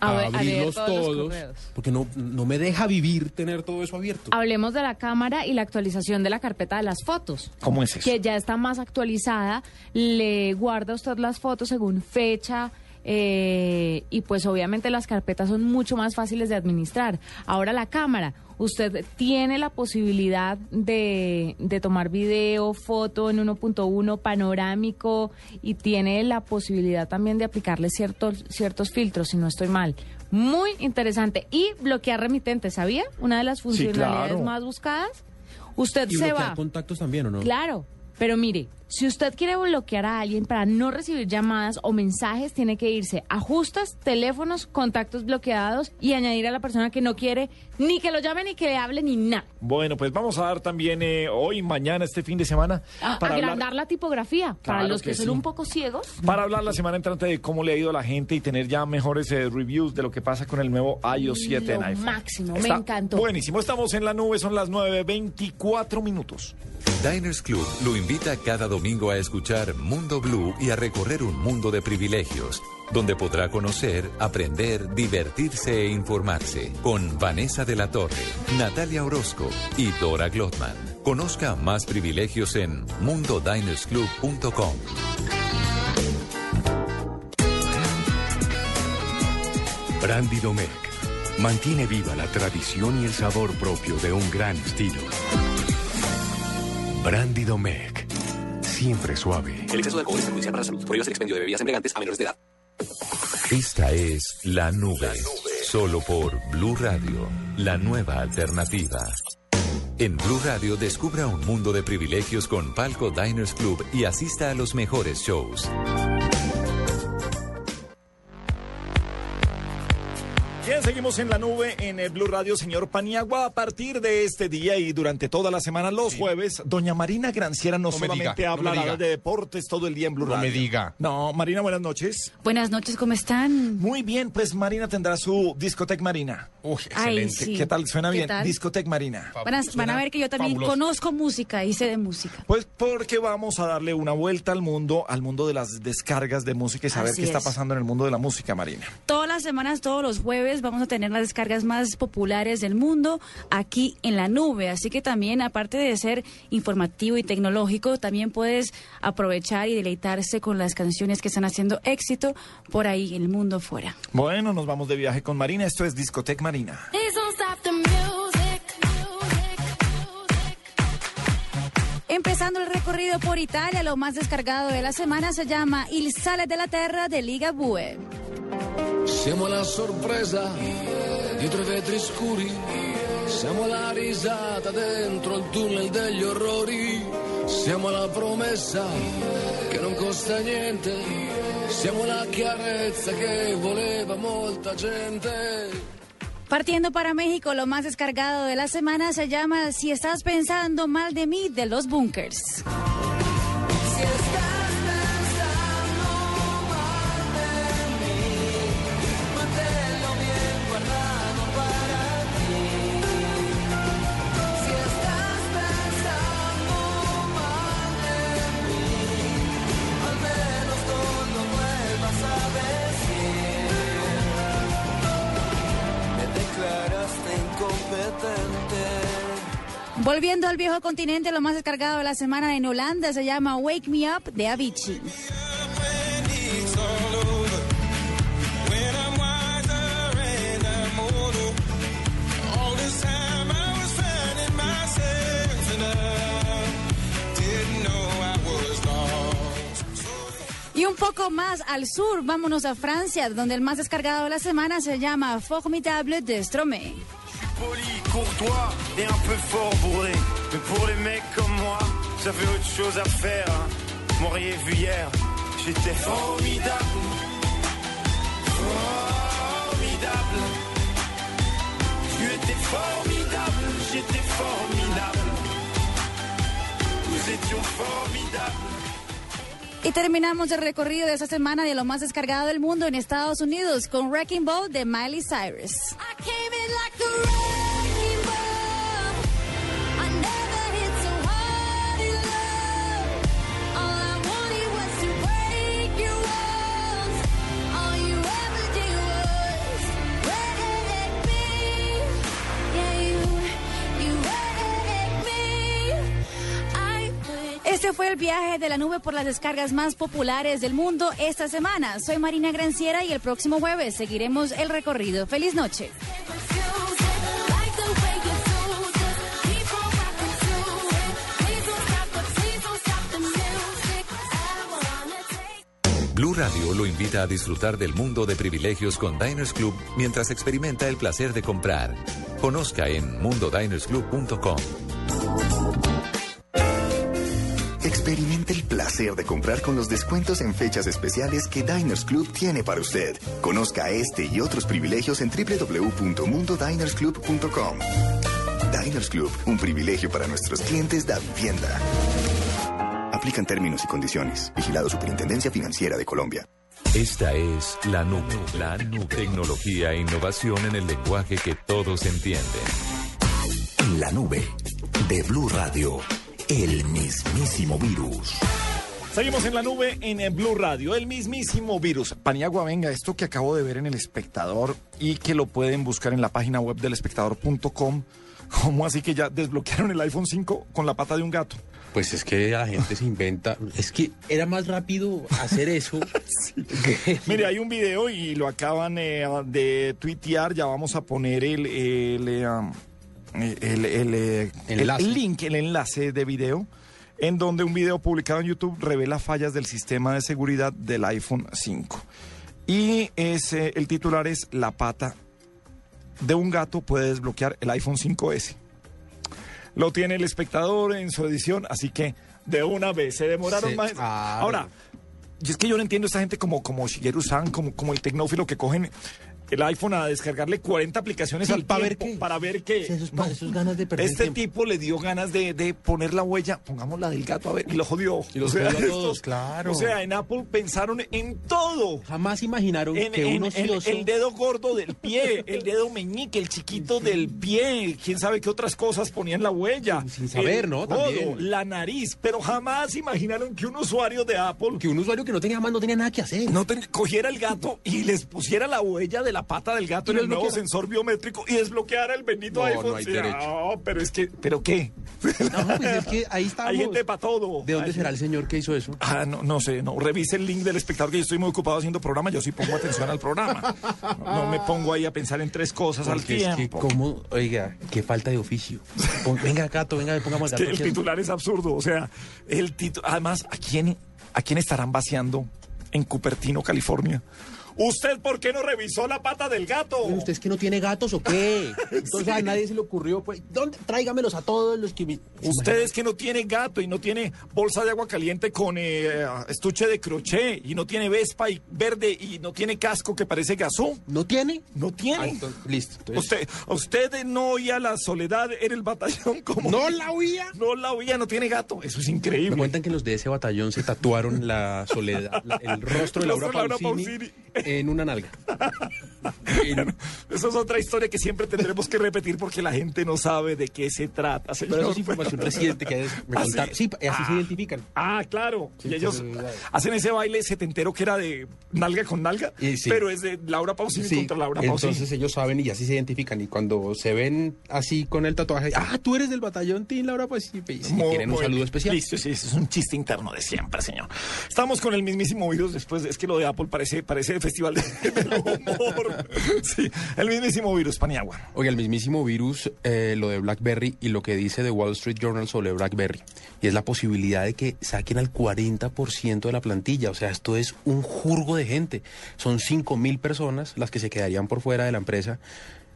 A ver, a leer abrirlos todos los todos, correos. porque no, no me deja vivir tener todo eso abierto. Hablemos de la cámara y la actualización de la carpeta de las fotos. ¿Cómo es eso? Que ya está más actualizada. Le guarda usted las fotos según fecha. Eh, y pues obviamente las carpetas son mucho más fáciles de administrar. Ahora la cámara, usted tiene la posibilidad de, de tomar video, foto en 1.1 panorámico y tiene la posibilidad también de aplicarle ciertos, ciertos filtros, si no estoy mal. Muy interesante. Y bloquear remitentes, ¿sabía? Una de las funcionalidades claro. más buscadas. Usted y se va. contactos también, ¿o no? Claro, pero mire, si usted quiere bloquear a alguien para no recibir llamadas o mensajes, tiene que irse a ajustes, teléfonos, contactos bloqueados y añadir a la persona que no quiere ni que lo llame ni que le hable ni nada. Bueno, pues vamos a dar también eh, hoy, mañana, este fin de semana, para hablar, Agrandar la tipografía para los que, que son sí. un poco ciegos. para hablar la semana entrante de cómo le ha ido a la gente y tener ya mejores eh, reviews de lo que pasa con el nuevo iOS 7 en Lo iPhone. máximo, me encantó. Buenísimo, estamos en la nube, son las 9.24 minutos. Diners Club lo invita cada domingo a escuchar Mundo Blue y a recorrer un mundo de privilegios, donde podrá conocer, aprender, divertirse e informarse con Vanessa de la Torre, Natalia Orozco y Dora Glotman. Conozca más privilegios en mundodinersclub.com. Brandy Domecq mantiene viva la tradición y el sabor propio de un gran estilo. Brandy Domecq, siempre suave. El exceso de alcohol es perjudicial para la salud. Prohíbas el expendio de bebidas embriagantes a menores de edad. Esta es La Nube, solo por Blue Radio, la nueva alternativa. En Blue Radio descubra un mundo de privilegios con Palco Diners Club y asista a los mejores shows. Bien, seguimos en la nube en el Blue Radio, señor Paniagua. A partir de este día y durante toda la semana, los jueves, doña Marina Granciera no, No me solamente diga, no diga. de deportes todo el día en Blue No Radio. me diga. No, Marina, buenas noches. Buenas noches, ¿cómo están? Muy bien, pues Marina tendrá su discoteca Marina. Uy, Ay, excelente. sí. ¿Qué tal? ¿Suena ¿Qué bien? tal? Discoteca Marina. Van a, van a ver que yo también fabuloso. conozco música y sé de música. Pues porque vamos a darle una vuelta al mundo, al mundo de las descargas de música y saber Así qué está es. pasando en el mundo de la música, Marina. Todas las semanas, todos los jueves, vamos a tener las descargas más populares del mundo aquí en la nube. Así que también, aparte de ser informativo y tecnológico, también puedes aprovechar y deleitarse con las canciones que están haciendo éxito por ahí en el mundo fuera. Bueno, nos vamos de viaje con Marina. Esto es Discoteca Marina. Please don't Empezando el recorrido por Italia, lo más descargado de la semana se llama Il Sale della Terra de Liga Bue. Siamo la sorpresa dietro i vetri scuri, siamo la risata dentro il tunnel degli orrori, siamo la promessa che non costa niente, siamo la chiarezza che voleva molta gente. Partiendo para México, lo más descargado de la semana se llama Si estás pensando mal de mí, de los bunkers. Volviendo al viejo continente, lo más descargado de la semana en Holanda se llama Wake Me Up de Avicii. Y un poco más al sur, vámonos a Francia, donde el más descargado de la semana se llama Formidable de Stromae. Courtois et un peu fort bourré. Mais pour les mecs comme moi, j'avais autre chose à faire. hein. M'auriez vu hier, j'étais formidable. Formidable. Tu étais formidable, j'étais formidable. Nous étions formidables. Y terminamos el recorrido de esta semana de lo más descargado del mundo en Estados Unidos con Wrecking Ball de Miley Cyrus. Este fue el viaje de la nube por las descargas más populares del mundo esta semana. Soy Marina Granciera y el próximo jueves seguiremos el recorrido. Feliz noche. Blue Radio lo invita a disfrutar del mundo de privilegios con Diners Club mientras experimenta el placer de comprar. Conozca en mundodinersclub.com. Experimente el placer de comprar con los descuentos en fechas especiales que Diners Club tiene para usted. Conozca este y otros privilegios en www.mundodinersclub.com. Diners Club, un privilegio para nuestros clientes da vivienda. Aplican términos y condiciones. Vigilado Superintendencia Financiera de Colombia. Esta es la nube, la nube. Tecnología e innovación en el lenguaje que todos entienden. En la nube de Blue Radio, el mismísimo virus. Seguimos en la nube en eh, Blue Radio, el mismísimo virus. Paniagua, venga, esto que acabo de ver en El Espectador y que lo pueden buscar en la página web del espectador.com. ¿Cómo así que ya desbloquearon el iPhone 5 con la pata de un gato? Pues es que la gente se inventa. Es que era más rápido hacer eso. <laughs> Mire, hay un video y lo acaban eh, de tuitear. Ya vamos a poner el, el, eh, el- el, eh, el- link, el enlace de video, en donde un video publicado en YouTube revela fallas del sistema de seguridad del iPhone 5. Y es, eh, el titular es La pata de un gato puede desbloquear el iPhone 5S. Lo tiene el espectador en su edición, así que de una vez se demoraron Sí, más. Ahora, y es que yo no entiendo a esta gente como, como Shigeru San, como, como el tecnófilo que cogen el iPhone a descargarle 40 aplicaciones Sí, al ¿pa' ver qué? para ver qué. Esos, pa- esos ganas de perder Este tiempo. tipo le dio ganas de, de poner la huella, pongamos la del gato, a ver, y lo jodió. Y los O sea, jodió a todos, estos- claro. O sea, en Apple pensaron en todo. Jamás imaginaron En, que en- un ocioso... el dedo gordo del pie, el dedo meñique, el chiquito del pie, quién sabe qué otras cosas ponían la huella. Sin saber, El ¿no? codo, También. la nariz, pero jamás imaginaron que un usuario de Apple Que un usuario que no tenía más no tenía nada que hacer. no ten- cogiera el gato y les pusiera la huella de la pata del gato Y en el nuevo sensor biométrico y desbloqueara el bendito No, iPhone. no hay Sí, derecho. no, pero es que, ¿pero qué? No, pues es que ahí estamos. <laughs> Hay gente para todo. ¿De dónde será el señor que hizo eso? Ah, no, no sé, no. Revise el link del espectador que yo estoy muy ocupado haciendo programa. Yo sí pongo atención al programa. No, no me pongo ahí a pensar en tres cosas Porque al es que, tiempo. ¿cómo? Oiga, qué falta de oficio. Pon- venga, gato, venga, pongamos Es que gato. el aquí. titular es absurdo. O sea, el título. Además, ¿a quién, ¿a quién estarán vaciando en Cupertino, California? ¿Usted por qué no revisó la pata del gato? Bueno, ¿Usted es que no tiene gatos o qué? <laughs> Entonces a nadie se le ocurrió, pues, ¿dónde? Tráigamelos a todos los que... me- Ustedes que no tiene gato y no tiene bolsa de agua caliente con eh, estuche de crochet y no tiene vespa y verde y no tiene casco que parece gasú. ¿No tiene? No tiene. Ah, entonces, listo. entonces- Usted, usted no oía la soledad en el batallón <laughs> como... ¿No la oía? No la oía, no tiene gato. Eso es Me increíble. cuentan que los de ese batallón se tatuaron la soledad, la- el rostro de <laughs> Laura, Laura Pausini, Pausini. En una nalga. <laughs> En- Eso es otra historia que siempre tendremos que repetir porque la gente no sabe de qué se trata, señor. pero eso es información reciente que es- ¿Ah, sí? Sí, así se identifican. Ah, claro. Sí, y ellos hacen ese baile setentero que era de nalga con nalga, Y sí. pero es de Laura Pausini contra Laura Pausini. entonces ellos saben y así se identifican. Y cuando se ven así con el tatuaje, ah, tú eres del batallón Team Laura, pues sí, y sí, Muy quieren un saludo especial. Listo, sí, eso es un chiste interno de siempre, señor. Estamos con el mismísimo virus después, es que lo de Apple parece, parece festival humor. <laughs> Sí, el mismísimo virus, Paniagua. Oye, el mismísimo virus, eh, lo de BlackBerry y lo que dice The Wall Street Journal sobre BlackBerry. Y es la posibilidad de que saquen al 40% de la plantilla. O sea, esto es un jurgo de gente. Son 5 mil personas las que se quedarían por fuera de la empresa.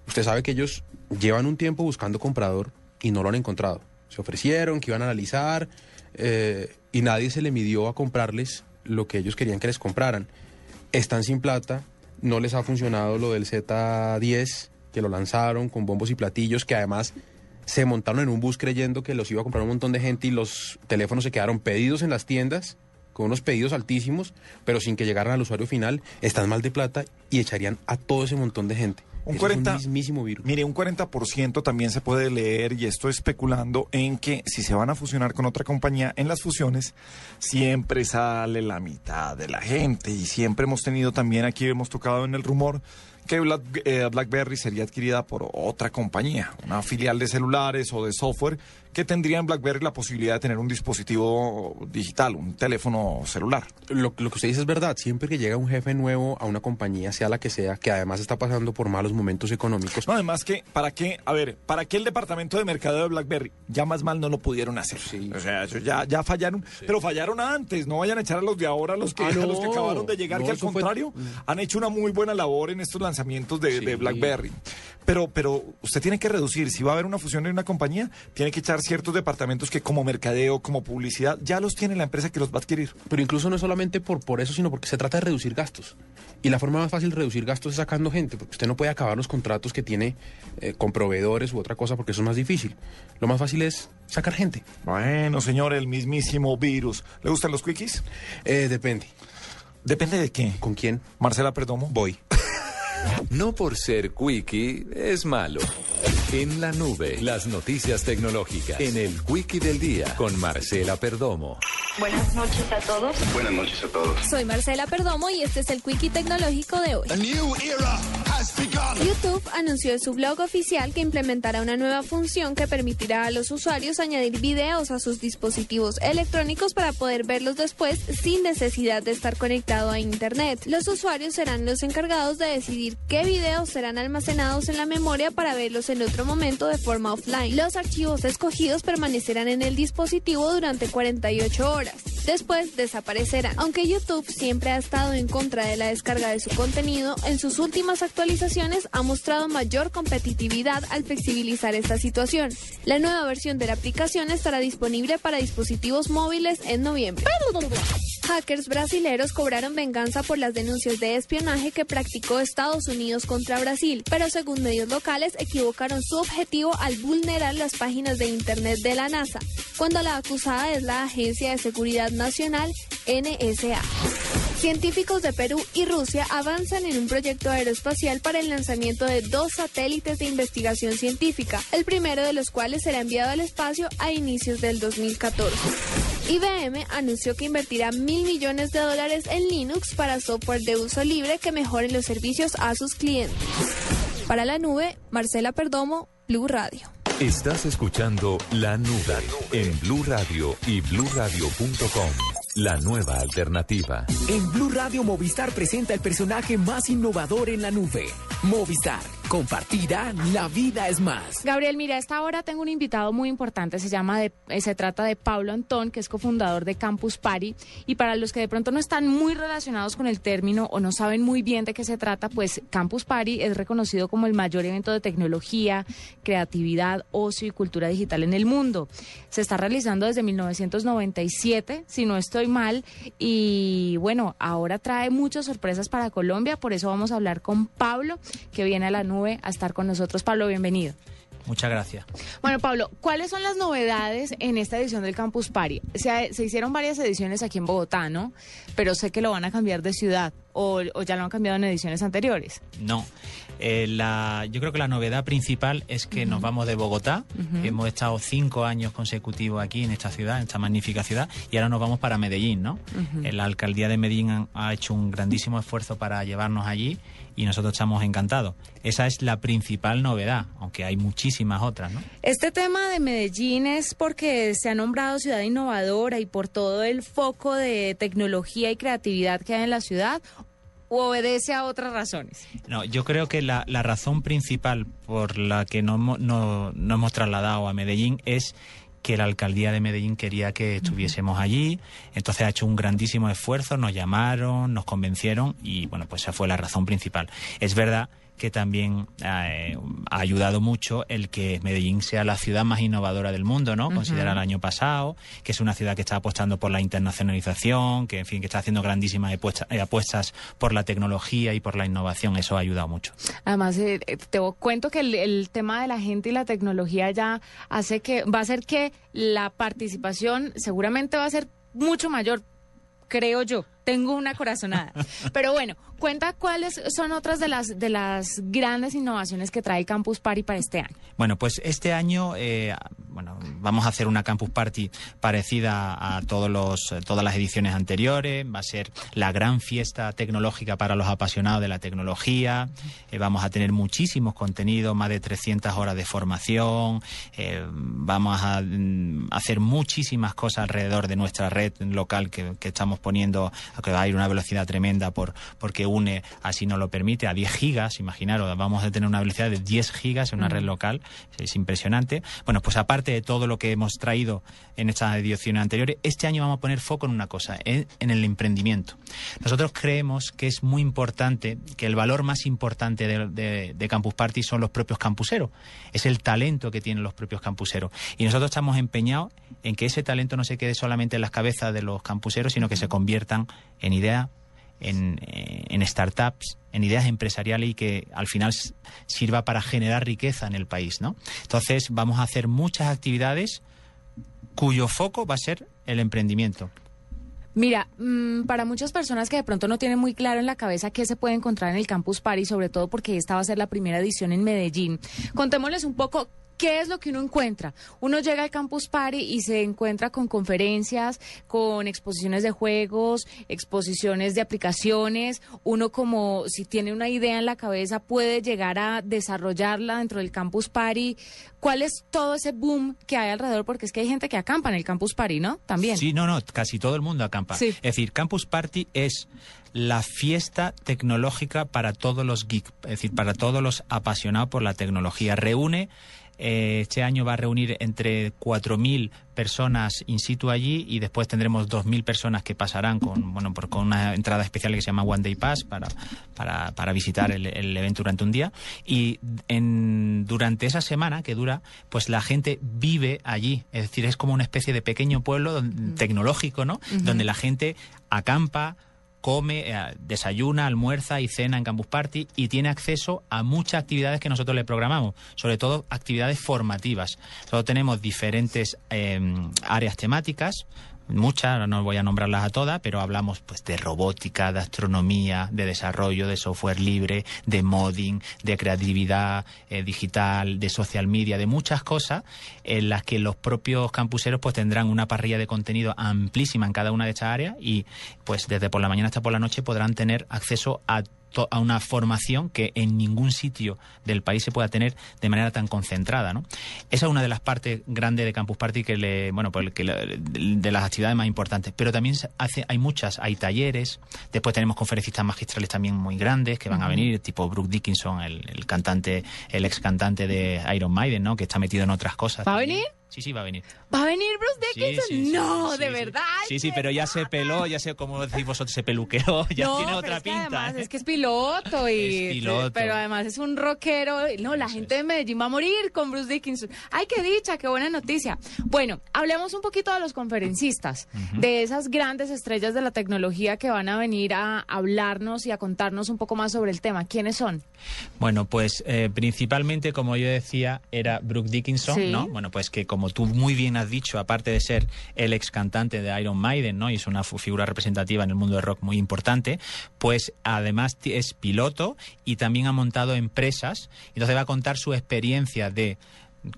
Usted sabe que ellos llevan un tiempo buscando comprador y no lo han encontrado. Se ofrecieron que iban a analizar eh, y nadie se le midió a comprarles lo que ellos querían que les compraran. Están sin plata, no les ha funcionado lo del Z10, que lo lanzaron con bombos y platillos, que además se montaron en un bus creyendo que los iba a comprar un montón de gente y los teléfonos se quedaron pedidos en las tiendas con unos pedidos altísimos, pero sin que llegaran al usuario final, están mal de plata y echarían a todo ese montón de gente. Un Eso 40, es un mismísimo virus. Mire, un 40% también se puede leer, y esto especulando, en que si se van a fusionar con otra compañía, en las fusiones siempre sale la mitad de la gente. Y siempre hemos tenido también, aquí hemos tocado en el rumor, que Black- eh, BlackBerry sería adquirida por otra compañía, una filial de celulares o de software, que tendría en BlackBerry la posibilidad de tener un dispositivo digital, un teléfono celular. Lo, lo que usted dice es verdad. Siempre que llega un jefe nuevo a una compañía, sea la que sea, que además está pasando por malos momentos económicos. No, además que, ¿para qué? A ver, ¿para qué el departamento de mercadeo de BlackBerry? Ya más mal no lo pudieron hacer. O sea, eso ya, ya fallaron, pero fallaron antes. No vayan a echar a los de ahora, a los que, Ah, a los que acabaron de llegar, No, que al fue- contrario, han hecho una muy buena labor en estos lanzamientos de, de BlackBerry. Pero, pero usted tiene que reducir. Si va a haber una fusión en una compañía, tiene que echar ciertos departamentos que como mercadeo, como publicidad, ya los tiene la empresa que los va a adquirir. Pero incluso no es solamente por, por eso, sino porque se trata de reducir gastos. Y la forma más fácil de reducir gastos es sacando gente, porque usted no puede acabar los contratos que tiene eh, con proveedores u otra cosa, porque eso es más difícil. Lo más fácil es sacar gente. Bueno, señor, el mismísimo virus. ¿Le gustan los quickies? Eh, depende. ¿Depende de qué? ¿Con quién? Marcela Perdomo. Voy. <laughs> No por ser quickie es malo. En la nube, las noticias tecnológicas. En el quickie del día con Marcela Perdomo. Buenas noches a todos. Buenas noches a todos. Soy Marcela Perdomo y este es el Quickie Tecnológico de hoy. YouTube anunció en su blog oficial que implementará una nueva función que permitirá a los usuarios añadir videos a sus dispositivos electrónicos para poder verlos después sin necesidad de estar conectado a Internet. Los usuarios serán los encargados de decidir qué videos serán almacenados en la memoria para verlos en otro momento de forma offline. Los archivos escogidos permanecerán en el dispositivo durante 48 horas. Después desaparecerán. Aunque YouTube siempre ha estado en contra de la descarga de su contenido, en sus últimas actualizaciones ha mostrado mayor competitividad al flexibilizar esta situación. La nueva versión de la aplicación estará disponible para dispositivos móviles en noviembre. Hackers brasileros cobraron venganza por las denuncias de espionaje que practicó Estados Unidos contra Brasil, pero según medios locales equivocaron su objetivo al vulnerar las páginas de Internet de la NASA, cuando la acusada es la Agencia de Seguridad Nacional, NSA. Científicos de Perú y Rusia avanzan en un proyecto aeroespacial para el lanzamiento de dos satélites de investigación científica, el primero de los cuales será enviado al espacio a inicios del 2014. IBM anunció que invertirá mil millones de dólares en Linux para software de uso libre que mejore los servicios a sus clientes. Para la nube, Marcela Perdomo, Blue Radio. Estás escuchando La Nube en Blue Radio y bluradio.com. La nueva alternativa. En Blue Radio Movistar presenta el personaje más innovador en la nube. Movistar. Compartida, la vida es más. Gabriel, mira, a esta hora tengo un invitado muy importante, se llama de, eh, se trata de Pablo Antón, que es cofundador de Campus Party, y para los que de pronto no están muy relacionados con el término o no saben muy bien de qué se trata, pues Campus Party es reconocido como el mayor evento de tecnología, creatividad, ocio y cultura digital en el mundo. Se está realizando desde 1997, si no estoy mal, y bueno, ahora trae muchas sorpresas para Colombia, por eso vamos a hablar con Pablo, que viene a la nube a estar con nosotros. Pablo, bienvenido. Muchas gracias. Bueno, Pablo, ¿cuáles son las novedades en esta edición del Campus Party? Se, se hicieron varias ediciones aquí en Bogotá, ¿no? Pero sé que lo van a cambiar de ciudad o, o ya lo han cambiado en ediciones anteriores. No. Eh, la, yo creo que la novedad principal es que nos vamos de Bogotá. Ujú. Hemos estado cinco años consecutivos aquí en esta ciudad, en esta magnífica ciudad, y ahora nos vamos para Medellín, ¿no? Ujú. Eh, La alcaldía de Medellín ha, ha hecho un grandísimo esfuerzo para llevarnos allí y nosotros estamos encantados. Esa es la principal novedad, aunque hay muchísimas otras, ¿no? Este tema de Medellín es porque se ha nombrado ciudad innovadora y por todo el foco de tecnología y creatividad que hay en la ciudad. o obedece a otras razones? No, yo creo que la, la razón principal por la que no, hemos- no, no hemos trasladado a Medellín es que la alcaldía de Medellín quería que estuviésemos allí, entonces ha hecho un grandísimo esfuerzo, nos llamaron, nos convencieron y bueno, pues esa fue la razón principal. Es verdad que también eh, ha ayudado mucho el que Medellín sea la ciudad más innovadora del mundo, ¿no? Considera el año pasado, que es una ciudad que está apostando por la internacionalización, que en fin, que está haciendo grandísimas eh, apuestas por la tecnología y por la innovación, eso ha ayudado mucho. Además, eh, eh, te cuento que el, el tema de la gente y la tecnología ya hace que, va a hacer que la participación seguramente va a ser mucho mayor, creo yo. Tengo una corazonada. Pero bueno, cuenta cuáles son otras de las, de las grandes innovaciones que trae Campus Party para este año. Bueno, pues este año eh, bueno, vamos a hacer una campus party parecida a todos los, todas las ediciones anteriores. Va a ser la gran fiesta tecnológica para los apasionados de la tecnología. Eh, vamos a tener muchísimos contenidos, más de 300 horas de formación. Eh, vamos a mm, hacer muchísimas cosas alrededor de nuestra red local que estamos poniendo, que va a ir a una velocidad tremenda por, porque une, así nos lo permite, a 10 gigas. Imaginaros, vamos a tener una velocidad de 10 gigas en una red local. Es impresionante. Bueno, pues aparte de todo lo que hemos traído en estas ediciones anteriores, este año vamos a poner foco en una cosa, en, en el emprendimiento. Nosotros creemos que es muy importante, que el valor más importante de, de- de Campus Party son los propios campuseros. Es el talento que tienen los propios campuseros. Y nosotros estamos empeñados en que ese talento no se quede solamente en las cabezas de los campuseros, sino que se conviertan en ideas en, eh, en startups, en ideas empresariales y que al final sirva para generar riqueza en el país, ¿no? Entonces vamos a hacer muchas actividades cuyo foco va a ser el emprendimiento. Mira, mm, para muchas personas que de pronto no tienen muy claro en la cabeza qué se puede encontrar en el Campus Party, sobre todo porque esta va a ser la primera edición en Medellín, contémosles un poco qué es lo que uno encuentra. Uno llega al Campus Party y se encuentra con conferencias, con exposiciones de juegos, exposiciones de aplicaciones. Uno como si tiene una idea en la cabeza puede llegar a desarrollarla dentro del Campus Party. ¿Cuál es todo ese boom que hay alrededor? Porque es que hay gente que acampa en el Campus Party, ¿no? También. Sí, no, no, casi todo el mundo acampa. Sí. Es decir, Campus Party es la fiesta tecnológica para todos los geeks, es decir, para todos los apasionados por la tecnología. Reúne, este año va a reunir entre 4.000 personas in situ allí y después tendremos 2.000 personas que pasarán con, bueno, por, con una entrada especial que se llama One Day Pass para, para, para visitar el, el evento durante un día. Y en, durante esa semana que dura, pues la gente vive allí. Es decir, es como una especie de pequeño pueblo don- tecnológico, ¿no? Donde la gente acampa, come, eh, desayuna, almuerza y cena en Campus Party y tiene acceso a muchas actividades que nosotros le programamos, sobre todo actividades formativas. Nosotros tenemos diferentes eh, áreas temáticas. Muchas, no voy a nombrarlas a todas, pero hablamos pues de robótica, de astronomía, de desarrollo, de software libre, de modding, de creatividad eh, digital, de social media, de muchas cosas en las que los propios campuseros pues tendrán una parrilla de contenido amplísima en cada una de estas áreas y pues desde por la mañana hasta por la noche podrán tener acceso a a una formación que en ningún sitio del país se pueda tener de manera tan concentrada, ¿no? Esa es una de las partes grandes de Campus Party que le, bueno, pues que le- de las actividades más importantes. Pero también hace, hay muchas, hay talleres, después tenemos conferencistas magistrales también muy grandes que van a venir, tipo Brooke Dickinson, el, el cantante, el ex cantante de Iron Maiden, ¿no? Que está metido en otras cosas. ¿Va a venir? Sí, sí, va a venir. ¿Va a venir Bruce Dickinson? sí, sí, no, sí, de verdad. Sí, sí, pero ya se peló, ya sé cómo decís vosotros, se peluqueó, <laughs> ya no, tiene pero otra es que pinta. además ¿eh? es que es <laughs> piloto y Es piloto. pero además es un rockero. No, la gente de Medellín va a morir con Bruce Dickinson. Ay, qué dicha, qué buena noticia. Bueno, hablemos un poquito de los conferencistas, de esas grandes estrellas de la tecnología que van a venir a hablarnos y a contarnos un poco más sobre el tema. ¿Quiénes son? Bueno, pues eh, principalmente, como yo decía, era Brooke Dickinson. ¿no? Bueno, pues que como tú muy bien has dicho, aparte de ser el ex cantante de Iron Maiden, ¿no? Y es una figura representativa en el mundo del rock muy importante, pues además es piloto y también ha montado empresas. Entonces va a contar su experiencia de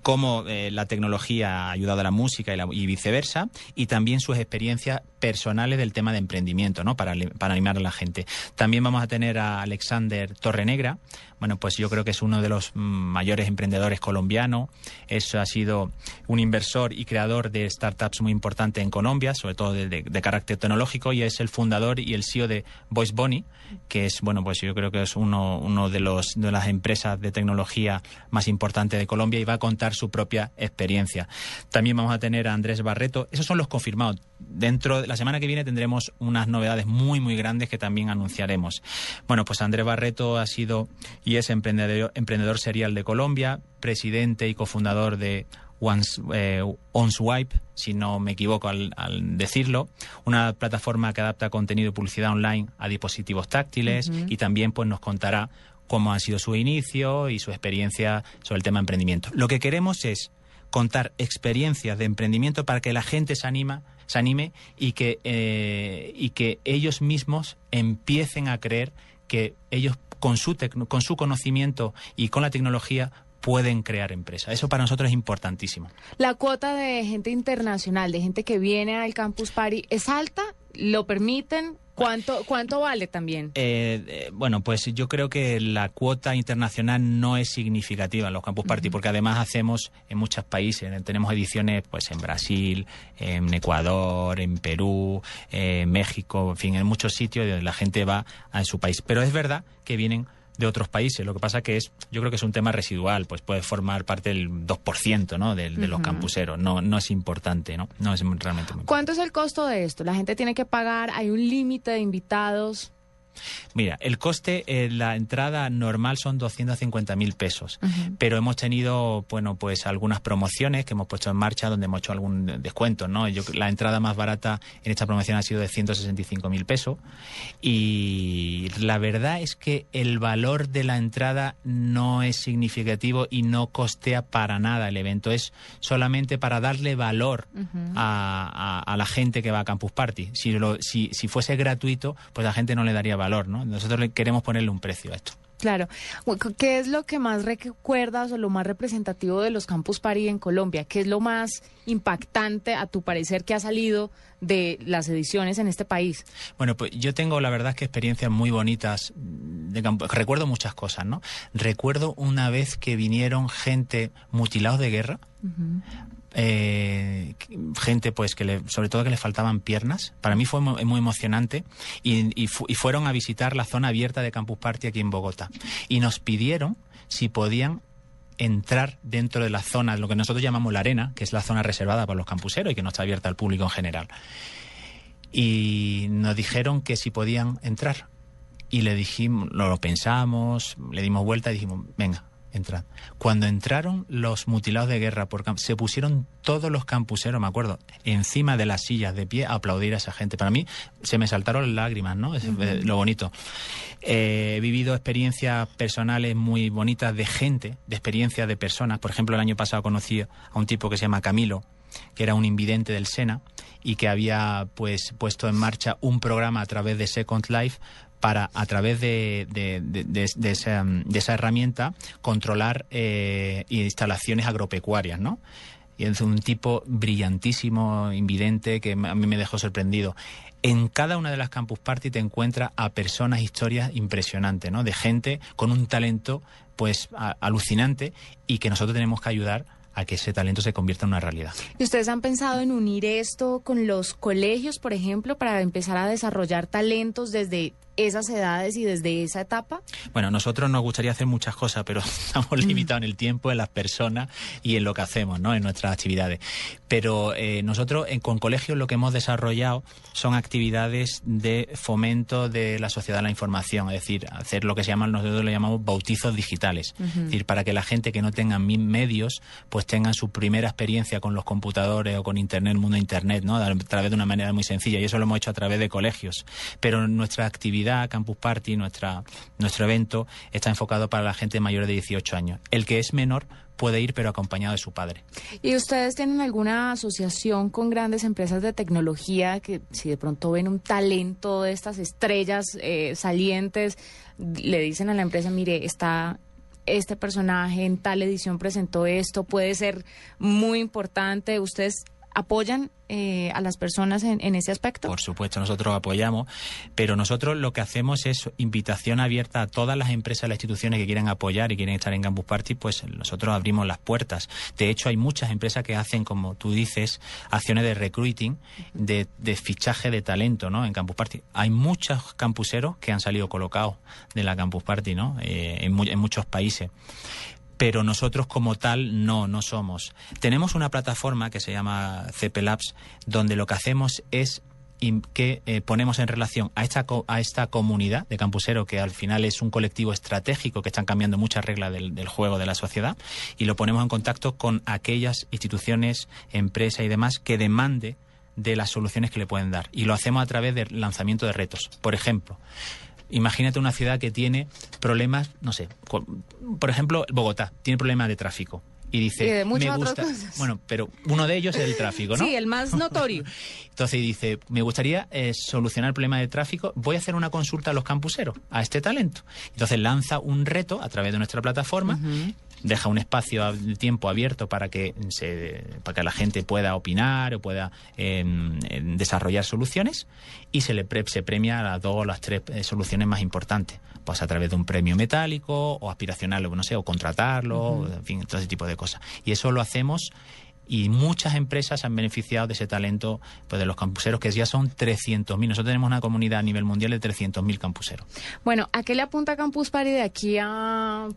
cómo eh, la tecnología ha ayudado a la música y, y viceversa, y también sus experiencias personales del tema de emprendimiento, ¿no? Para, animar a la gente. También vamos a tener a Alexander Torrenegra, bueno, pues yo creo que es uno de los mm, mayores emprendedores colombianos. Es, ha sido un inversor y creador de startups muy importante en Colombia, sobre todo de carácter tecnológico, y es el fundador y el CEO de Voice Bunny, que es, bueno, pues yo creo que es uno, uno de, los, de las empresas de tecnología más importantes de Colombia y va a contar su propia experiencia. También vamos a tener a Andrés Barreto. Esos son los confirmados. Dentro de la semana que viene tendremos unas novedades muy, muy grandes que también anunciaremos. Bueno, pues Andrés Barreto ha sido y es emprendedor, emprendedor serial de Colombia, presidente y cofundador de Once, eh, OnSwipe, si no me equivoco al, al decirlo, una plataforma que adapta contenido y publicidad online a dispositivos táctiles y también pues nos contará cómo ha sido su inicio y su experiencia sobre el tema emprendimiento. Lo que queremos es contar experiencias de emprendimiento para que la gente se anima se anime y que eh, y que ellos mismos empiecen a creer que ellos con su con su conocimiento y con la tecnología pueden crear empresas. Eso para nosotros es importantísimo. La cuota de gente internacional, de gente que viene al Campus Party, ¿es alta? ¿Lo permiten? ¿Cuánto, cuánto vale también? Eh, eh, bueno, pues yo creo que la cuota internacional no es significativa en los Campus Party, porque además hacemos en muchos países. eh, Tenemos ediciones pues en Brasil, en Ecuador, en Perú, eh, en México, en fin, en muchos sitios donde la gente va a su país. Pero es verdad que vienen de otros países. Lo que pasa que es, yo creo que es un tema residual, pues puede formar parte del 2% ¿no? de, de los campuseros. No, no es importante, ¿no? No es realmente muy ¿Cuánto es el costo de esto? ¿La gente tiene que pagar? ¿Hay un límite de invitados? Mira, el coste, eh, la entrada normal son 250 mil pesos, pero hemos tenido, bueno, pues algunas promociones que hemos puesto en marcha donde hemos hecho algún descuento, ¿no? Yo, la entrada más barata en esta promoción ha sido de 165 mil pesos y la verdad es que el valor de la entrada no es significativo y no costea para nada el evento, es solamente para darle valor a, a- a la gente que va a Campus Party. Si, lo- si, si fuese gratuito, pues la gente no le daría valor, ¿no? Nosotros queremos ponerle un precio a esto. Claro. ¿Qué es lo que más recuerdas o lo más representativo de los Campus Party en Colombia? ¿Qué es lo más impactante, a tu parecer, que ha salido de las ediciones en este país? Bueno, pues yo tengo la verdad que experiencias muy bonitas de campo. Recuerdo muchas cosas, ¿no? Recuerdo una vez que vinieron gente mutilados de guerra, eh, gente pues que le, sobre todo que le faltaban piernas. Para mí fue muy, emocionante y fueron a visitar la zona abierta de Campus Party aquí en Bogotá y nos pidieron si podían entrar dentro de la zona, lo que nosotros llamamos la arena, que es la zona reservada para los campuseros y que no está abierta al público en general. Y nos dijeron que si podían entrar. Y le dijimos, lo, lo pensamos, le dimos vuelta y dijimos, venga, entrad. Cuando entraron los mutilados de guerra, por se pusieron todos los campuseros, me acuerdo, encima de las sillas de pie a aplaudir a esa gente. Para mí se me saltaron lágrimas, ¿no? Es eh, lo bonito. Eh, he vivido experiencias personales muy bonitas de gente, de experiencias de personas. Por ejemplo, el año pasado conocí a un tipo que se llama Camilo, que era un invidente del Sena y que había pues puesto en marcha un programa a través de Second Life para a través de, esa herramienta controlar eh, instalaciones agropecuarias, ¿no? Y es un tipo brillantísimo, invidente, que a mí me dejó sorprendido. En cada una de las Campus Party te encuentras a personas, historias impresionantes, ¿no? De gente con un talento, pues, a- alucinante y que nosotros tenemos que ayudar a que ese talento se convierta en una realidad. ¿Y ustedes han pensado en unir esto con los colegios, por ejemplo, para empezar a desarrollar talentos desde esas edades y desde esa etapa? Bueno, nosotros nos gustaría hacer muchas cosas, pero <laughs> estamos limitados en el tiempo, en las personas y en lo que hacemos, ¿no? En nuestras actividades. Pero eh, nosotros en, con colegios lo que hemos desarrollado son actividades de fomento de la sociedad de la información, es decir, hacer lo que se llaman, nosotros lo llamamos bautizos digitales. Es decir, para que la gente que no tenga mi- medios, pues tengan su primera experiencia con los computadores o con Internet, el mundo de Internet, ¿no? A través de una manera muy sencilla. Y eso lo hemos hecho a través de colegios. Pero nuestra actividad, Campus Party, nuestra, nuestro evento, está enfocado para la gente mayor de 18 años. El que es menor puede ir, pero acompañado de su padre. ¿Y ustedes tienen alguna asociación con grandes empresas de tecnología que si de pronto ven un talento de estas estrellas eh, salientes, le dicen a la empresa, mire, está este personaje en tal edición presentó esto, puede ser muy importante. ¿Ustedes ¿Apoyan eh, a las personas en, en ese aspecto? Por supuesto, nosotros apoyamos, pero nosotros lo que hacemos es invitación abierta a todas las empresas, las instituciones que quieran apoyar y quieren estar en Campus Party, pues nosotros abrimos las puertas. De hecho, hay muchas empresas que hacen, como tú dices, acciones de recruiting, de, de fichaje de talento, ¿no? En Campus Party. Hay muchos campuseros que han salido colocados de la Campus Party, ¿no? Eh, en, mu- en muchos países pero nosotros como tal no, no somos. Tenemos una plataforma que se llama CP Labs, donde lo que hacemos es que eh, ponemos en relación a esta, a esta comunidad de campuseros, que al final es un colectivo estratégico que están cambiando muchas reglas del, del juego de la sociedad, y lo ponemos en contacto con aquellas instituciones, empresas y demás que demande de las soluciones que le pueden dar. Y lo hacemos a través del lanzamiento de retos. Por ejemplo, imagínate una ciudad que tiene problemas, no sé, por ejemplo, Bogotá tiene problemas de tráfico. Y dice, Y me gusta. Bueno, pero uno de ellos es el tráfico, ¿no? Sí, el más notorio. <laughs> Entonces dice, me gustaría eh, solucionar el problema de tráfico, voy a hacer una consulta a los campuseros, a este talento. Entonces lanza un reto a través de nuestra plataforma, deja un espacio de tiempo abierto para que, se, para que la gente pueda opinar o pueda eh, desarrollar soluciones y se le pre- se premia a las dos o las tres eh, soluciones más importantes. Pues a través de un premio metálico o aspiracional, o no sé, o contratarlo, en fin, todo ese tipo de cosas. Y eso lo hacemos y muchas empresas han beneficiado de ese talento pues, de los campuseros, que ya son 300.000. Nosotros tenemos una comunidad a nivel mundial de 300.000 campuseros. Bueno, ¿a qué le apunta Campus Party de aquí a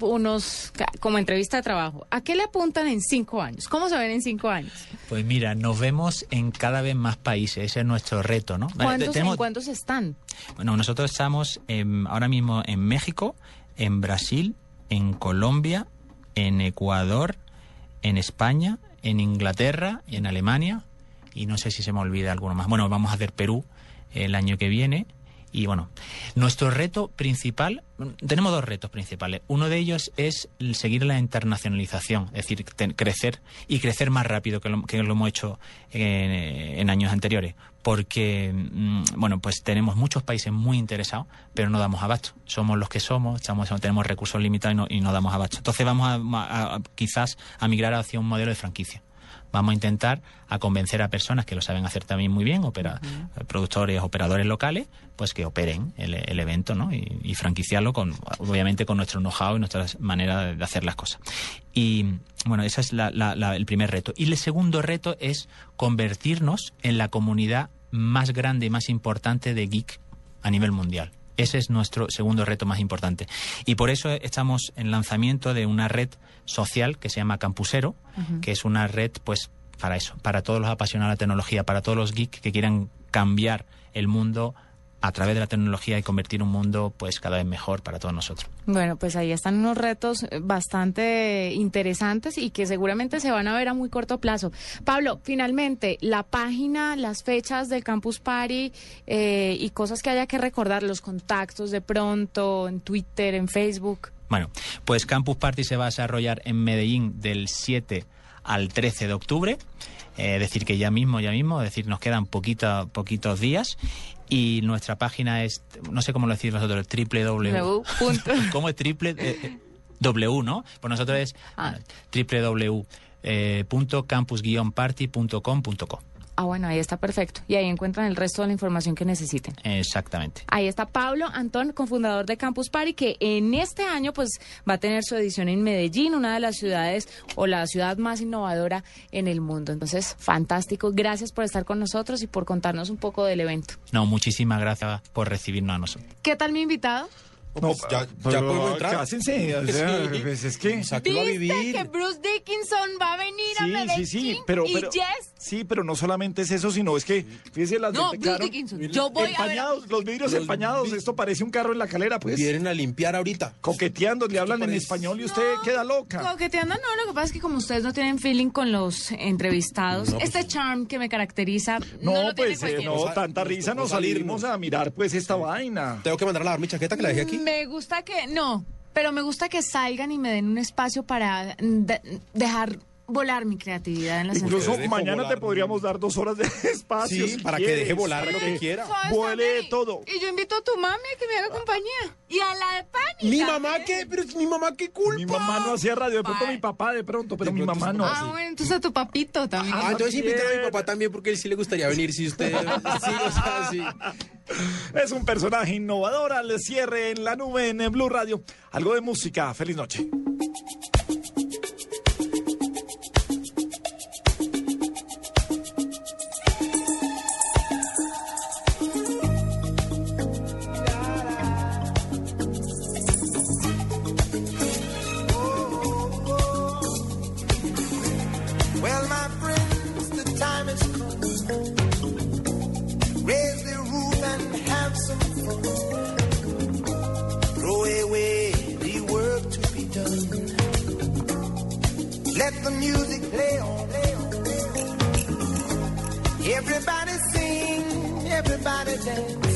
unos, como entrevista de trabajo? ¿A qué le apuntan en cinco años? ¿Cómo se ven en cinco años? Pues mira, nos vemos en cada vez más países, ese es nuestro reto, ¿no? ¿Cuántos, tenemos- ¿En cuántos están? Bueno, nosotros estamos en- ahora mismo en México, en Brasil, en Colombia, en Ecuador, en España, en Inglaterra, en Alemania y no sé si se me olvida alguno más. Bueno, vamos a hacer Perú el año que viene y bueno, nuestro reto principal, tenemos dos retos principales. Uno de ellos es seguir la internacionalización, es decir, ten- crecer y crecer más rápido que lo, que lo hemos hecho en, en años anteriores. Porque, mm, bueno, pues tenemos muchos países muy interesados, pero no damos abasto. Somos los que somos, estamos, tenemos recursos limitados y no, y no damos abasto. Entonces vamos a- quizás a migrar hacia un modelo de franquicia. Vamos a intentar a convencer a personas que lo saben hacer también muy bien, opera, productores, operadores locales, pues que operen el, el evento, ¿no? Y, y franquiciarlo con, obviamente, con nuestro know-how y nuestra manera de- de hacer las cosas. Y bueno, ese es la- la- la- el primer reto. Y el segundo reto es convertirnos en la comunidad más grande y más importante de geek a nivel mundial. Ese es nuestro segundo reto más importante. Y por eso estamos en lanzamiento de una red social que se llama Campusero, que es una red, pues, para eso, para todos los apasionados de la tecnología, para todos los geeks que quieran cambiar el mundo a través de la tecnología y convertir un mundo, pues, cada vez mejor para todos nosotros. Bueno, pues ahí están unos retos eh, bastante interesantes y que seguramente se van a ver a muy corto plazo. Pablo, finalmente, la página, las fechas del Campus Party eh, y cosas que haya que recordar, los contactos de pronto, en Twitter, en Facebook. Bueno, pues Campus Party se va a desarrollar en Medellín del 7 al 13 de octubre. Eh, Es decir, que ya mismo, ya mismo, es decir, nos quedan poquito, poquitos días. Y nuestra página es, no sé cómo lo decís vosotros, www. W. <laughs> punto. ¿Cómo es triple? eh, eh, W, ¿no? Pues nosotros es Ah. bueno, www.campus-party.com.co. Ah, bueno, ahí está perfecto. Y ahí encuentran el resto de la información que necesiten. Exactamente. Ahí está Pablo Antón, cofundador de Campus Party, que en este año pues va a tener su edición en Medellín, una de las ciudades o la ciudad más innovadora en el mundo. Entonces, fantástico. Gracias por estar con nosotros y por contarnos un poco del evento. No, muchísimas gracias por recibirnos a nosotros. ¿Qué tal mi invitado? No, ya, pero ya podemos entrar. cásense, o sea, Sí. pues es que... Sáquelo a vivir. que Bruce Dickinson va a venir a Sí, Medellín sí, sí, pero, y pero Jess sí, pero no solamente es eso, sino es que fíjese las No, Dickinson, yo voy a ver los vidrios Los empañados, esto parece un carro en la calera, pues. Vienen a limpiar ahorita. Coqueteando, le hablan en español y usted queda loca. Coqueteando, no, lo que pasa es que como ustedes no tienen feeling con los entrevistados, No, pues- este charm que me caracteriza, no, No, lo tiene pues eh, no, tanta risa nos salimos a mirar pues esta vaina. Tengo que mandar a lavar mi chaqueta que la dejé aquí. Me gusta que, no, pero me gusta que salgan y me den un espacio para de- dejar volar mi creatividad en las Incluso mañana volar, te podríamos dar dos horas de <laughs> espacio. Sí, si para que deje volar lo que quiera. Vuele todo. Y yo invito a tu mami a que me haga compañía. Y a la de Pani. Mi mamá qué, pero es mi mamá qué culpa. Mi mamá no hacía radio, de pronto mi papá de pronto, pero mi mamá no. Ah, bueno, entonces a tu papito también. Ah, entonces inviten a mi papá también porque a él sí le gustaría venir si usted... <laughs> Sí, o sea, sí. Es un personaje innovador al cierre en la nube en Blue Radio. Algo de música. Feliz noche. Everybody sing, everybody dance.